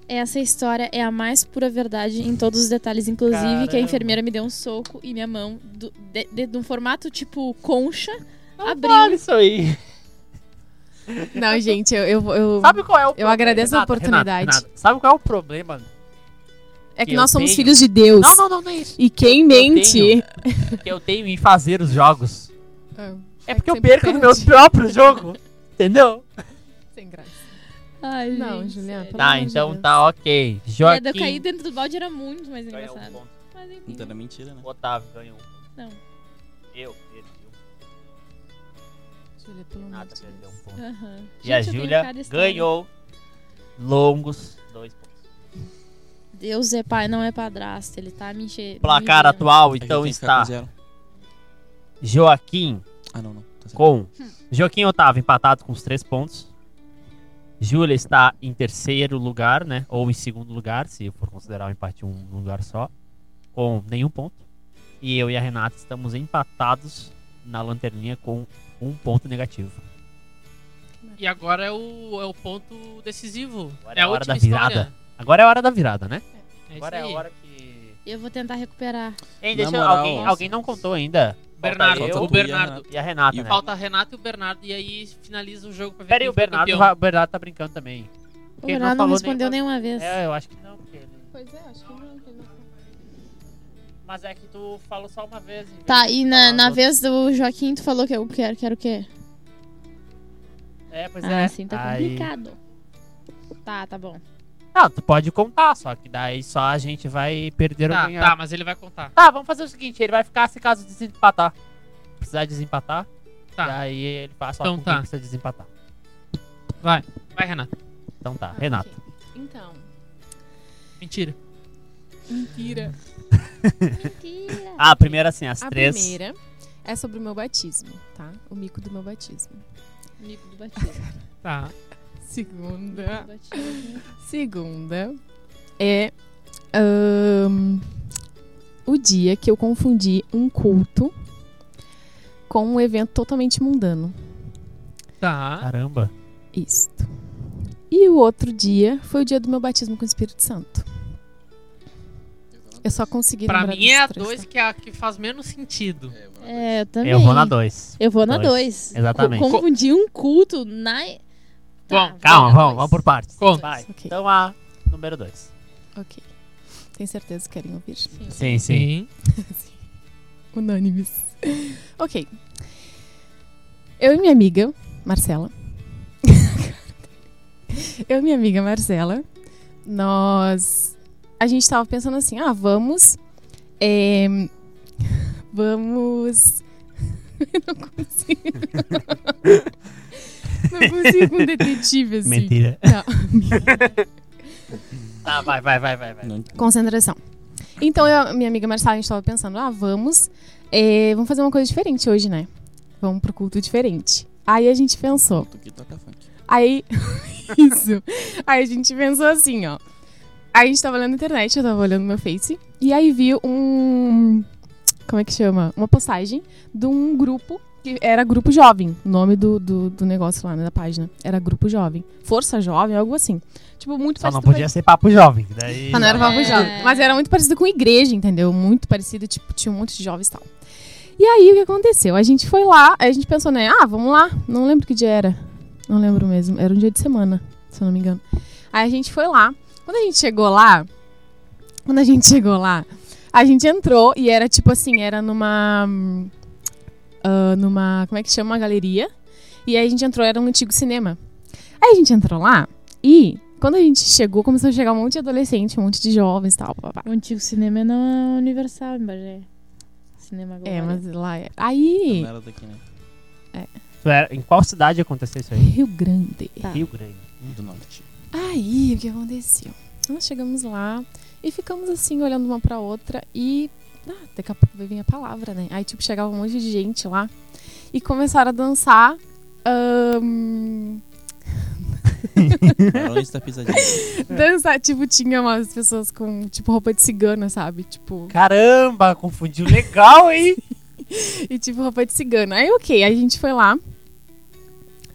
Speaker 2: Essa história é a mais pura verdade em todos os detalhes, inclusive que
Speaker 5: Caramba.
Speaker 2: a enfermeira me deu um soco e minha mão, do, de, de, de um formato tipo concha, abriu.
Speaker 5: Olha isso aí.
Speaker 4: Não, gente, eu, eu, eu-
Speaker 5: Sabe qual é o problema?
Speaker 4: agradeço a
Speaker 5: Renata,
Speaker 4: oportunidade.
Speaker 5: Renata, Renata, sabe qual é o problema?
Speaker 4: é que
Speaker 5: eu
Speaker 4: nós somos
Speaker 5: tenho-
Speaker 4: filhos de Deus.
Speaker 5: Não, não, não, não é isso.
Speaker 4: E quem mente.
Speaker 5: tenho. Que eu tenho em fazer os jogos.
Speaker 4: Ah,
Speaker 5: É porque eu perco no meu
Speaker 4: perde.
Speaker 5: próprio jogo. Entendeu?
Speaker 4: Sem graça.
Speaker 2: Ai,
Speaker 4: Não,
Speaker 2: gente,
Speaker 4: Juliana,
Speaker 5: Tá, então
Speaker 4: Deus.
Speaker 5: tá ok.
Speaker 2: É,
Speaker 5: Joaquim
Speaker 2: de eu cair dentro do balde era muito mais
Speaker 5: ganhou um
Speaker 2: engraçado.
Speaker 5: ponto.
Speaker 2: Mas enfim.
Speaker 3: Então era mentira, né?
Speaker 5: Otávio ganhou.
Speaker 2: Não.
Speaker 5: Eu.
Speaker 4: Júlia, pelo amor
Speaker 5: Nada
Speaker 4: de
Speaker 5: perdeu um ponto.
Speaker 2: Aham.
Speaker 5: E a
Speaker 2: Gente, tenho
Speaker 5: Júlia ganhou longos dois pontos.
Speaker 2: Deus é pai, não é padrasto. Ele tá me enchendo.
Speaker 5: Placar atual,
Speaker 3: A
Speaker 5: então está. Joaquim
Speaker 3: Ah, não, não. Tá
Speaker 5: com Joaquim e Otávio empatados com os três pontos. Júlia está em terceiro lugar, né? Ou em segundo lugar, se for considerar o empate um lugar só, com nenhum ponto. E eu e a Renata estamos empatados na lanterninha com um ponto negativo.
Speaker 6: E agora é o, é o ponto decisivo.
Speaker 5: Agora
Speaker 6: é
Speaker 5: é
Speaker 6: a
Speaker 5: a hora da virada.
Speaker 6: história.
Speaker 5: Agora é a hora da virada, né?
Speaker 6: É
Speaker 5: Agora é a hora que.
Speaker 2: Eu vou tentar recuperar.
Speaker 3: Na
Speaker 5: deixa eu-
Speaker 3: moral,
Speaker 5: alguém,
Speaker 3: nossa.
Speaker 5: alguém não contou ainda.
Speaker 6: Bernardo,
Speaker 5: Falta
Speaker 6: o Bernardo.
Speaker 5: E a Renata,
Speaker 3: E
Speaker 5: né?
Speaker 6: Falta a Renata e o Bernardo. E aí finaliza o jogo pra ver
Speaker 5: Pera aí,
Speaker 6: quem
Speaker 5: o Bernardo, vai- o Bernardo tá brincando também.
Speaker 2: O
Speaker 5: Porque ele
Speaker 2: Bernardo não
Speaker 5: falou
Speaker 2: respondeu
Speaker 5: nenhuma-
Speaker 2: nenhuma vez.
Speaker 5: É, eu acho que não, porque ele...
Speaker 4: Pois é, acho que não. que não.
Speaker 5: Mas é que tu falou só uma vez.
Speaker 2: Tá, e na, na vez do Joaquim, tu falou que eu quero, quero o quê?
Speaker 5: É, pois
Speaker 2: ah,
Speaker 5: é.
Speaker 2: assim tá
Speaker 5: Aí-
Speaker 2: complicado. Tá, tá bom.
Speaker 5: Não, tu pode contar, só que daí só a gente vai perder ou
Speaker 6: Tá,
Speaker 5: ganhar.
Speaker 6: tá, mas ele vai contar.
Speaker 5: Tá, vamos fazer o seguinte, ele vai ficar se caso desempatar. Precisar desempatar,
Speaker 6: Tá.
Speaker 5: daí ele só
Speaker 6: Então
Speaker 5: com
Speaker 6: tá.
Speaker 5: quem precisa desempatar.
Speaker 6: Vai, vai, Renata.
Speaker 5: Então tá,
Speaker 4: Ah,
Speaker 5: Renato.
Speaker 4: ok. Então,
Speaker 6: Mentira.
Speaker 4: Mentira.
Speaker 2: Mentira.
Speaker 5: Ah, primeiro assim, as
Speaker 4: A
Speaker 5: três.
Speaker 4: primeira é sobre o meu batismo, tá? O mico do meu batismo.
Speaker 2: Mico do batismo.
Speaker 6: Tá.
Speaker 4: Segunda.
Speaker 2: Mico do batismo.
Speaker 4: Segunda é ahn, o dia que eu confundi um culto com um evento totalmente mundano.
Speaker 6: Tá.
Speaker 5: Caramba.
Speaker 4: Isto. E o outro dia foi o dia do meu batismo com o Espírito Santo. Eu só consegui
Speaker 6: Pra
Speaker 4: lembrar
Speaker 6: mim é a
Speaker 4: desses três,
Speaker 6: 2
Speaker 4: tá?
Speaker 6: que é a que faz menos sentido.
Speaker 2: É, eu também.
Speaker 5: Eu vou na dois.
Speaker 2: Eu vou na
Speaker 5: Dois.
Speaker 2: 2.
Speaker 5: Exatamente.
Speaker 2: Confundir um culto na. Tá,
Speaker 6: Bom,
Speaker 5: Calma, vamos, vamos por partes.
Speaker 6: Conta.
Speaker 5: Vai.
Speaker 4: Ok.
Speaker 5: Então a número dois.
Speaker 4: Ok. Tem certeza que querem ouvir?
Speaker 5: Sim, sim.
Speaker 4: Unânimes. ok. Eu e minha amiga, Marcela. eu e minha amiga Marcela, nós. A gente tava pensando assim: ah, vamos. é, vamos. Eu não consigo. não consigo com detetive assim.
Speaker 5: Mentira.
Speaker 4: Não.
Speaker 5: Tá, vai, vai, vai, vai. vai.
Speaker 4: Concentração. Então, eu, minha amiga Marcela, a gente tava pensando, ah, vamos, é, vamos fazer uma coisa diferente hoje, né? Vamos pro culto diferente. Aí a gente pensou, aí, isso, aí a gente pensou assim, ó. Aí a gente tava olhando na internet, eu tava olhando no meu Face, e aí vi um, como é que chama? Uma postagem de um grupo que era Grupo Jovem, o nome do, do, do negócio lá, né, da página. Era Grupo Jovem. Força Jovem, algo assim. Tipo, muito
Speaker 5: Só não
Speaker 4: parecido com-
Speaker 5: podia ser papo jovem. Daí...
Speaker 4: Ah, não era papo
Speaker 2: É.
Speaker 4: jovem. Mas era muito parecido com igreja, entendeu? Muito parecido, tipo, tinha um monte de jovens e tal. E aí, o que aconteceu? A gente foi lá, a gente pensou, né? Ah, vamos lá. Não lembro que dia era. Não lembro mesmo. Era um dia de semana, se eu não me engano. Aí a gente foi lá. Quando a gente chegou lá, quando a gente chegou lá, a gente entrou e era tipo assim, era numa. ah, numa. Como é que chama? Uma galeria. E aí a gente entrou, era um antigo cinema. Aí a gente entrou lá e quando a gente chegou, começou a chegar um monte de adolescente, um monte de jovens e tal. Papá.
Speaker 2: O antigo cinema é na Universal, em Bagé. Cinema agora.
Speaker 4: É, mas lá é. Aí,
Speaker 3: Não era daqui, né?
Speaker 5: Era- Em qual cidade aconteceu isso aí?
Speaker 4: Rio Grande.
Speaker 2: Tá.
Speaker 5: Rio Grande.
Speaker 3: Do norte.
Speaker 4: Aí, o que aconteceu? Nós chegamos lá e ficamos assim, olhando uma pra outra e. Ah, daqui a pouco vai vir a palavra, né? Aí, tipo, chegava um monte de gente lá e começaram a dançar.
Speaker 3: Barões da pisadinha.
Speaker 4: dançar, tipo, tinha umas pessoas com, tipo, roupa de cigana, sabe? Tipo.
Speaker 5: Caramba, confundiu legal, hein?
Speaker 4: E tipo, roupa de cigana. Aí, ok, aí a gente foi lá.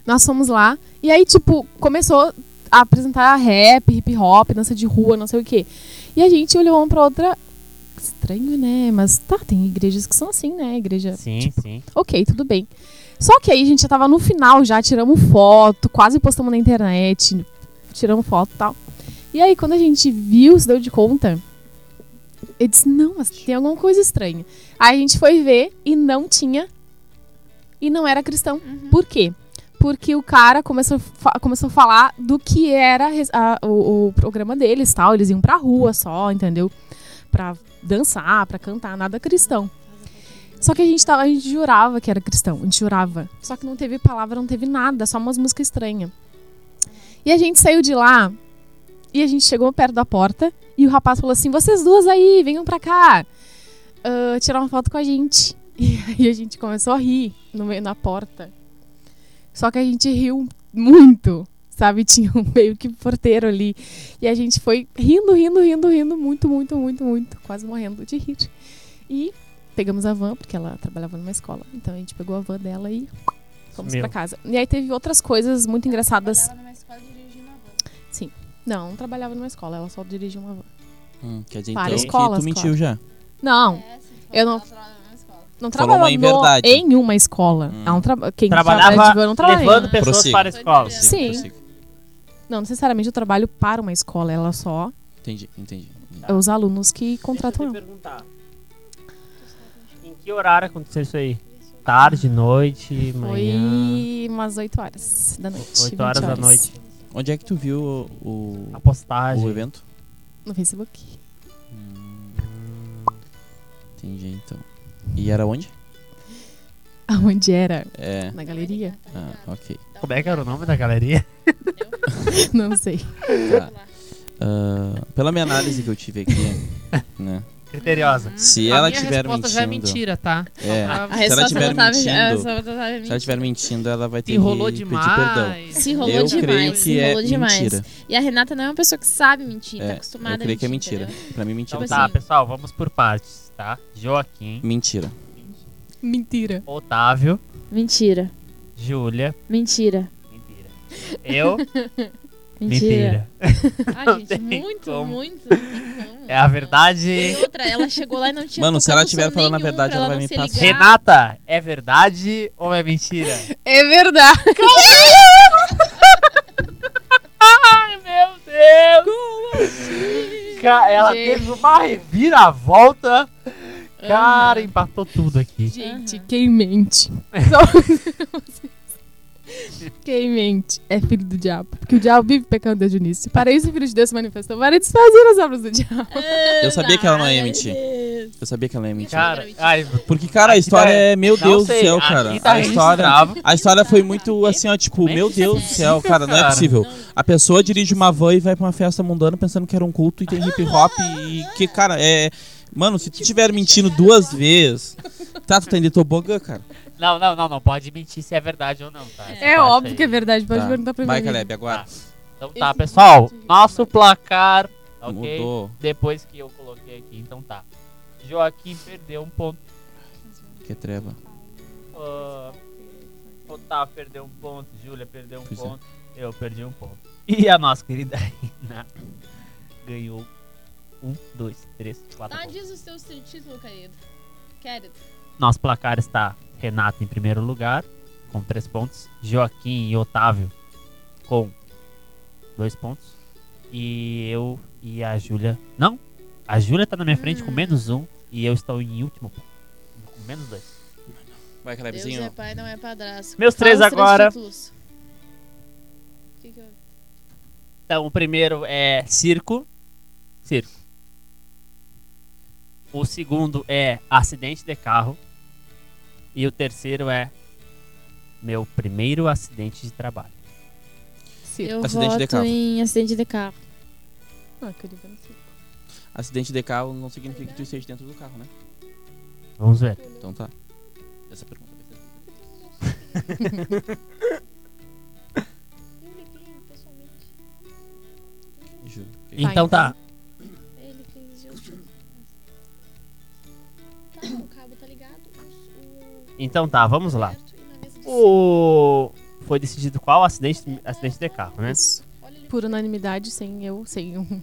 Speaker 4: Nós fomos lá. E aí, tipo, começou apresentar rap, hip hop, dança de rua, não sei o quê. E a gente olhou uma pra outra. Estranho, né? Mas tá, tem igrejas que são assim, né? Igreja.
Speaker 5: Sim, sim.
Speaker 4: Ok, tudo bem. Só que aí a gente já tava no final, já tiramos foto, quase postamos na internet, tiramos foto e tal. E aí, quando a gente viu, se deu de conta, eu disse, não, mas tem alguma coisa estranha. Aí a gente foi ver e não tinha. E não era cristão.
Speaker 2: Uhum.
Speaker 4: Por quê? Porque o cara começou, começou a falar do que era a- o, o programa deles, tal. Eles iam pra rua só, entendeu? Pra dançar, pra cantar, nada cristão. Só que a gente, tava, a gente jurava que era cristão, a gente jurava. Só que não teve palavra, não teve nada, só umas músicas estranhas. E a gente saiu de lá e a gente chegou perto da porta e o rapaz falou assim: vocês duas aí, venham pra cá. ah, tirar uma foto com a gente. E aí a gente começou a rir no meio da porta. Só que a gente riu muito, sabe? Tinha um meio que porteiro ali. E a gente foi rindo, rindo, rindo, rindo, muito, muito, muito, muito. Quase morrendo de rir. E pegamos a van, porque ela trabalhava numa escola. Então a gente pegou a van dela e fomos pra casa. E aí teve outras coisas muito engraçadas.
Speaker 2: Trabalhava numa escola dirigindo a van.
Speaker 4: Não, não trabalhava numa escola, ela só dirigia uma van.
Speaker 3: Hum, quer dizer,
Speaker 4: Para
Speaker 3: então
Speaker 4: escolas,
Speaker 3: que tu mentiu
Speaker 4: claro.
Speaker 3: já.
Speaker 4: Não,
Speaker 2: É, sim,
Speaker 4: Eu não- não trabalhava no- em uma escola.
Speaker 3: Hum.
Speaker 4: Ela não Quem
Speaker 5: Trabalhava
Speaker 4: trabalha não trabalha.
Speaker 5: levando pessoas
Speaker 3: Prossiga.
Speaker 5: para a escola.
Speaker 4: Sim.
Speaker 3: prossiga.
Speaker 4: Não, necessariamente eu trabalho para uma escola, ela só
Speaker 3: Entendi, entendi.
Speaker 4: é os alunos que contratam
Speaker 5: Deixa eu te perguntar. Em que horário aconteceu isso aí? Tarde, noite, manhã?
Speaker 4: Foi umas 8 horas da noite.
Speaker 5: 8
Speaker 4: 20
Speaker 5: horas da noite.
Speaker 3: Onde é que tu viu o, o,
Speaker 5: A postagem.
Speaker 3: o evento?
Speaker 4: No Facebook.
Speaker 3: Hum, entendi, então. E era onde?
Speaker 4: Aonde era?
Speaker 3: É.
Speaker 4: Na galeria?
Speaker 3: Ah, ok.
Speaker 5: Como é que era o nome da galeria?
Speaker 4: Não sei.
Speaker 3: Tá. Ah, pela minha análise que eu tive aqui, né?
Speaker 5: Criteriosa.
Speaker 3: Se
Speaker 6: a
Speaker 3: ela
Speaker 6: minha
Speaker 3: tiver
Speaker 6: resposta já é
Speaker 3: mentindo.
Speaker 6: mentira, tá?
Speaker 3: É.
Speaker 2: A
Speaker 3: ela
Speaker 2: resposta
Speaker 3: tiver mentindo- Se ela
Speaker 2: mentindo.
Speaker 3: estiver mentindo, ela vai ter
Speaker 6: Se
Speaker 3: que pedir perdão.
Speaker 2: Se rolou
Speaker 3: eu
Speaker 2: demais,
Speaker 3: creio
Speaker 2: se
Speaker 3: que é
Speaker 2: rolou demais.
Speaker 3: mentira.
Speaker 2: E a Renata não é uma pessoa que sabe mentir,
Speaker 3: É,
Speaker 2: tá acostumada
Speaker 3: eu creio
Speaker 2: a
Speaker 3: que é
Speaker 2: mentir,
Speaker 3: mentira.
Speaker 2: entendeu?
Speaker 3: Pra mim, mentira.
Speaker 5: Então
Speaker 2: Tipo
Speaker 5: tá,
Speaker 2: assim.
Speaker 5: pessoal, vamos por partes, tá? Joaquim,
Speaker 3: Mentira.
Speaker 4: Mentira.
Speaker 5: Otávio,
Speaker 2: Mentira.
Speaker 5: Júlia,
Speaker 2: Mentira.
Speaker 5: mentira. Eu,
Speaker 2: Mentira.
Speaker 5: mentira.
Speaker 2: Ai, gente, muito,
Speaker 5: como.
Speaker 2: muito.
Speaker 5: É a verdade.
Speaker 2: E outra, ela chegou lá e não tinha
Speaker 3: Mano, se ela estiver falando a verdade,
Speaker 2: pra
Speaker 3: ela vai me passar.
Speaker 5: Renata, é verdade ou é mentira?
Speaker 4: É verdade.
Speaker 5: Ai, meu Deus! Ca- Ela
Speaker 4: Gente.
Speaker 5: teve uma reviravolta. Cara, empatou tudo aqui.
Speaker 4: Gente, quem mente? Só- Quem mente é filho do diabo. Porque o diabo vive pecando desde o início. Para isso, o filho de Deus se manifestou. Para desfazer as obras do diabo.
Speaker 3: Eu sabia que ela não ia mentir. Eu sabia que ela ia mentir.
Speaker 5: Cara, ai,
Speaker 3: Porque, cara, a
Speaker 5: Aqui
Speaker 3: história
Speaker 5: tá-
Speaker 3: é. Meu Deus do céu, cara.
Speaker 5: tá
Speaker 3: A história. A história foi muito assim, ó, tipo,
Speaker 5: é
Speaker 3: meu Deus do
Speaker 5: é
Speaker 3: céu, cara, não é possível. A pessoa dirige uma van e vai pra uma festa mundana pensando que era um culto e tem hip hop e que, cara, é. Mano, se tu estiver mentindo duas vezes. Tá, tu tá indo tobogã, cara.
Speaker 5: Não, não, não, não pode mentir se é verdade ou não, tá?
Speaker 4: É
Speaker 5: parte
Speaker 4: óbvio
Speaker 5: aí.
Speaker 4: que é verdade. Pode
Speaker 3: Tá.
Speaker 4: perguntar pra
Speaker 3: Vai,
Speaker 4: mim.
Speaker 3: Caleb, agora.
Speaker 5: Então tá, pessoal, nosso placar, ok?
Speaker 3: Mudou.
Speaker 5: Depois que eu coloquei aqui, então tá. Joaquim perdeu um ponto.
Speaker 3: Que é treva.
Speaker 5: Ah, Otávio perdeu um ponto, Júlia perdeu um
Speaker 3: Pois é.
Speaker 5: ponto, eu perdi um ponto. E a nossa querida Reina ganhou um, dois, três, quatro
Speaker 2: Tá,
Speaker 5: pontos.
Speaker 2: diz o seu título, querido. Querido.
Speaker 5: Nosso placar está Renato em primeiro lugar, com três pontos. Joaquim e Otávio com dois pontos. E eu e a Júlia. Não! A Júlia tá na minha frente com menos um. E eu estou em último ponto. Com menos dois.
Speaker 3: Vai,
Speaker 2: Deus
Speaker 3: Clevezinho.
Speaker 2: é pai, não é padrasto.
Speaker 5: Meus três agora.
Speaker 2: títulos. Que que eu-
Speaker 5: Então, o primeiro é circo. Circo. O segundo é acidente de carro. E o terceiro é meu primeiro acidente de trabalho.
Speaker 2: Eu
Speaker 3: Acidente de
Speaker 2: voto
Speaker 3: carro.
Speaker 2: em acidente de carro.
Speaker 4: Ah, queria ver no circo.
Speaker 3: Acidente de carro não significa que tu esteja dentro do carro, né?
Speaker 5: Vamos ver.
Speaker 3: Então tá. Essa pergunta vai ser.
Speaker 2: Eu liguei pessoalmente.
Speaker 3: Juro.
Speaker 5: Então tá. Então tá, vamos lá. O... Foi decidido qual acidente, acidente de carro, né?
Speaker 4: Por unanimidade, sem eu, sem um.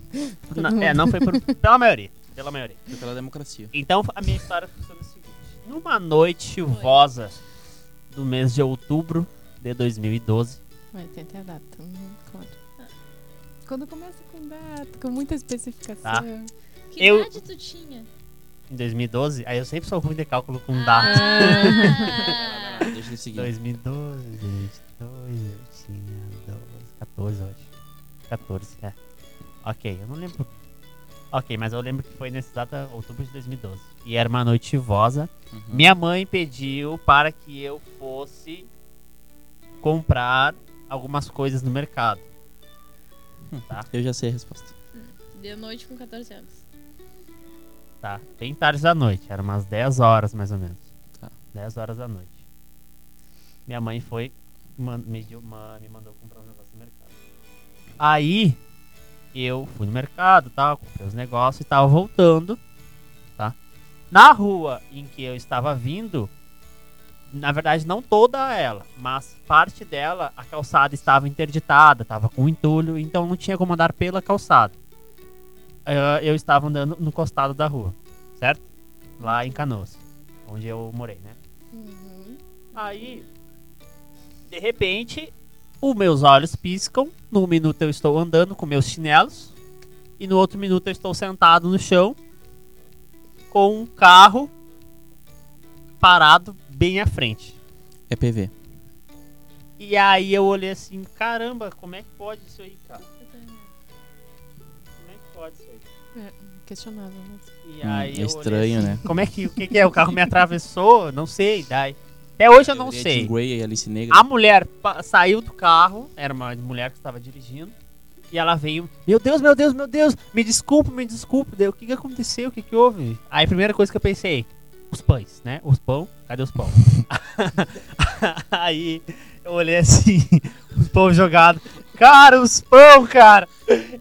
Speaker 5: Na- é, não foi por, pela maioria. Pela maioria.
Speaker 3: Foi pela democracia.
Speaker 5: Então a minha história funciona o seguinte: numa noite chuvosa do mês de outubro de 2012,
Speaker 4: Vai, tem até a data. Uhum, claro. Quando começa com data, com muita especificação.
Speaker 5: Tá.
Speaker 2: Que
Speaker 5: Eu-
Speaker 2: idade tu tinha?
Speaker 5: Em 2012, aí eu sempre sou ruim de cálculo com
Speaker 2: Ah.
Speaker 5: data.
Speaker 2: data.
Speaker 3: Deixa ele seguir.
Speaker 5: 2012, 22, eu tinha 12, 14, eu acho. 14, é. Ok, eu não lembro. Ok, mas eu lembro que foi nesse data, outubro de 2012. E era uma noite chuvosa.
Speaker 3: Uhum.
Speaker 5: Minha mãe pediu para que eu fosse comprar algumas coisas no mercado. Tá,
Speaker 3: Eu já sei a resposta.
Speaker 2: De noite com 14 anos.
Speaker 5: Tá. Bem tarde da noite, era umas 10 horas mais ou menos.
Speaker 3: Tá.
Speaker 5: 10 horas da noite. Minha mãe foi, me, deu uma- me mandou comprar um negócio no mercado. Aí, eu fui no mercado, tal, comprei os negócios e tava voltando, tá? Na rua em que eu estava vindo, na verdade não toda ela, mas parte dela, a calçada estava interditada, estava com entulho, então não tinha como andar pela calçada. Eu estava andando no costado da rua, certo? Lá em Canoas, onde eu morei, né?
Speaker 4: Uhum.
Speaker 5: Aí, de repente, os meus olhos piscam. Num minuto eu estou andando com meus chinelos. E no outro minuto eu estou sentado no chão. Com um carro parado bem à frente.
Speaker 3: É PV.
Speaker 5: E aí eu olhei assim, caramba, como é que pode isso aí, cara? Como é que pode isso aí?
Speaker 4: É, questionável, mas.
Speaker 5: E
Speaker 3: Hum, é estranho,
Speaker 5: assim,
Speaker 3: né?
Speaker 5: Como é que, o que, que é? O carro me atravessou? Não sei, daí. Até hoje eu não
Speaker 3: Teoria
Speaker 5: sei.
Speaker 3: Grey e Alice Negra.
Speaker 5: A mulher saiu do carro, era uma mulher que estava dirigindo, e ela veio, meu Deus, meu Deus, meu Deus, me desculpa, me desculpa, Daí, o que que aconteceu, o que que houve? Aí a primeira coisa que eu pensei, os pães, né, os pão, cadê os pão? Aí eu olhei assim, os pão jogados, cara, os pão, cara!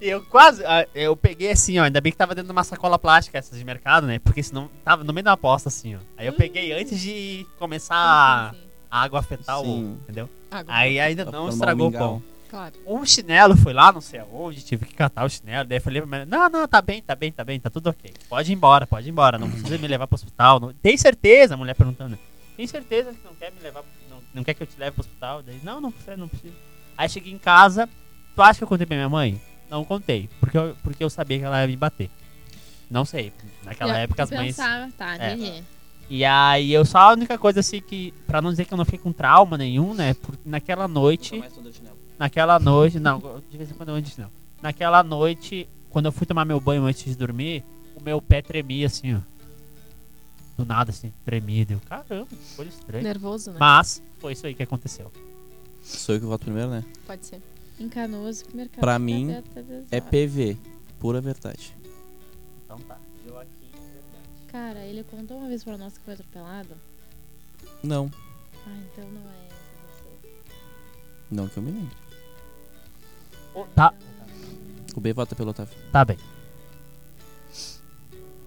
Speaker 5: E eu quase, ah, eu peguei assim, ó, ainda bem que tava dentro de uma sacola plástica essas de mercado, né, porque senão tava no meio da aposta assim, ó. Aí eu peguei antes de começar a a água afetar o,
Speaker 3: Sim.
Speaker 5: entendeu?
Speaker 4: Água.
Speaker 5: Aí ainda não estragou o pão.
Speaker 4: Claro.
Speaker 5: Um chinelo foi lá, não sei aonde, tive que catar o chinelo. Daí eu falei pra mulher, não, não, tá bem, tá bem, tá bem, tá tudo ok. Pode ir embora, pode ir embora, não precisa me levar pro hospital. Não... Tem certeza? A mulher perguntando. Tem certeza que não quer me levar, não, não quer que eu te leve pro hospital? Daí, não, não precisa, não precisa. Aí cheguei em casa, tu acha que eu contei pra minha mãe? Não contei, porque eu, porque eu sabia que ela ia me bater. Não sei, naquela época as mães...
Speaker 2: Pensava, tá,
Speaker 5: É.
Speaker 2: entendi.
Speaker 5: E aí eu só a única coisa assim que, pra não dizer que eu não fiquei com trauma nenhum, né, porque naquela noite... Naquela noite, não, de vez em quando eu ando de chinelo. Naquela noite, quando eu fui tomar meu banho antes de dormir, o meu pé tremia assim, ó. Do nada, assim, tremido. Eu, caramba, que coisa estranha.
Speaker 4: Nervoso, né?
Speaker 5: Mas foi isso aí que aconteceu.
Speaker 3: Sou eu que voto primeiro, né?
Speaker 4: Pode ser.
Speaker 2: Em Canoas, que mercado
Speaker 3: Pra mim, É. PV. Pura verdade.
Speaker 5: Então tá. Joaquim, verdade.
Speaker 2: Cara, ele contou uma vez pra nós que foi atropelado.
Speaker 3: Não.
Speaker 2: Ah, então não é essa você.
Speaker 3: Não que eu me lembre.
Speaker 5: Tá,
Speaker 3: O B vota pelo Otávio.
Speaker 5: tá bem.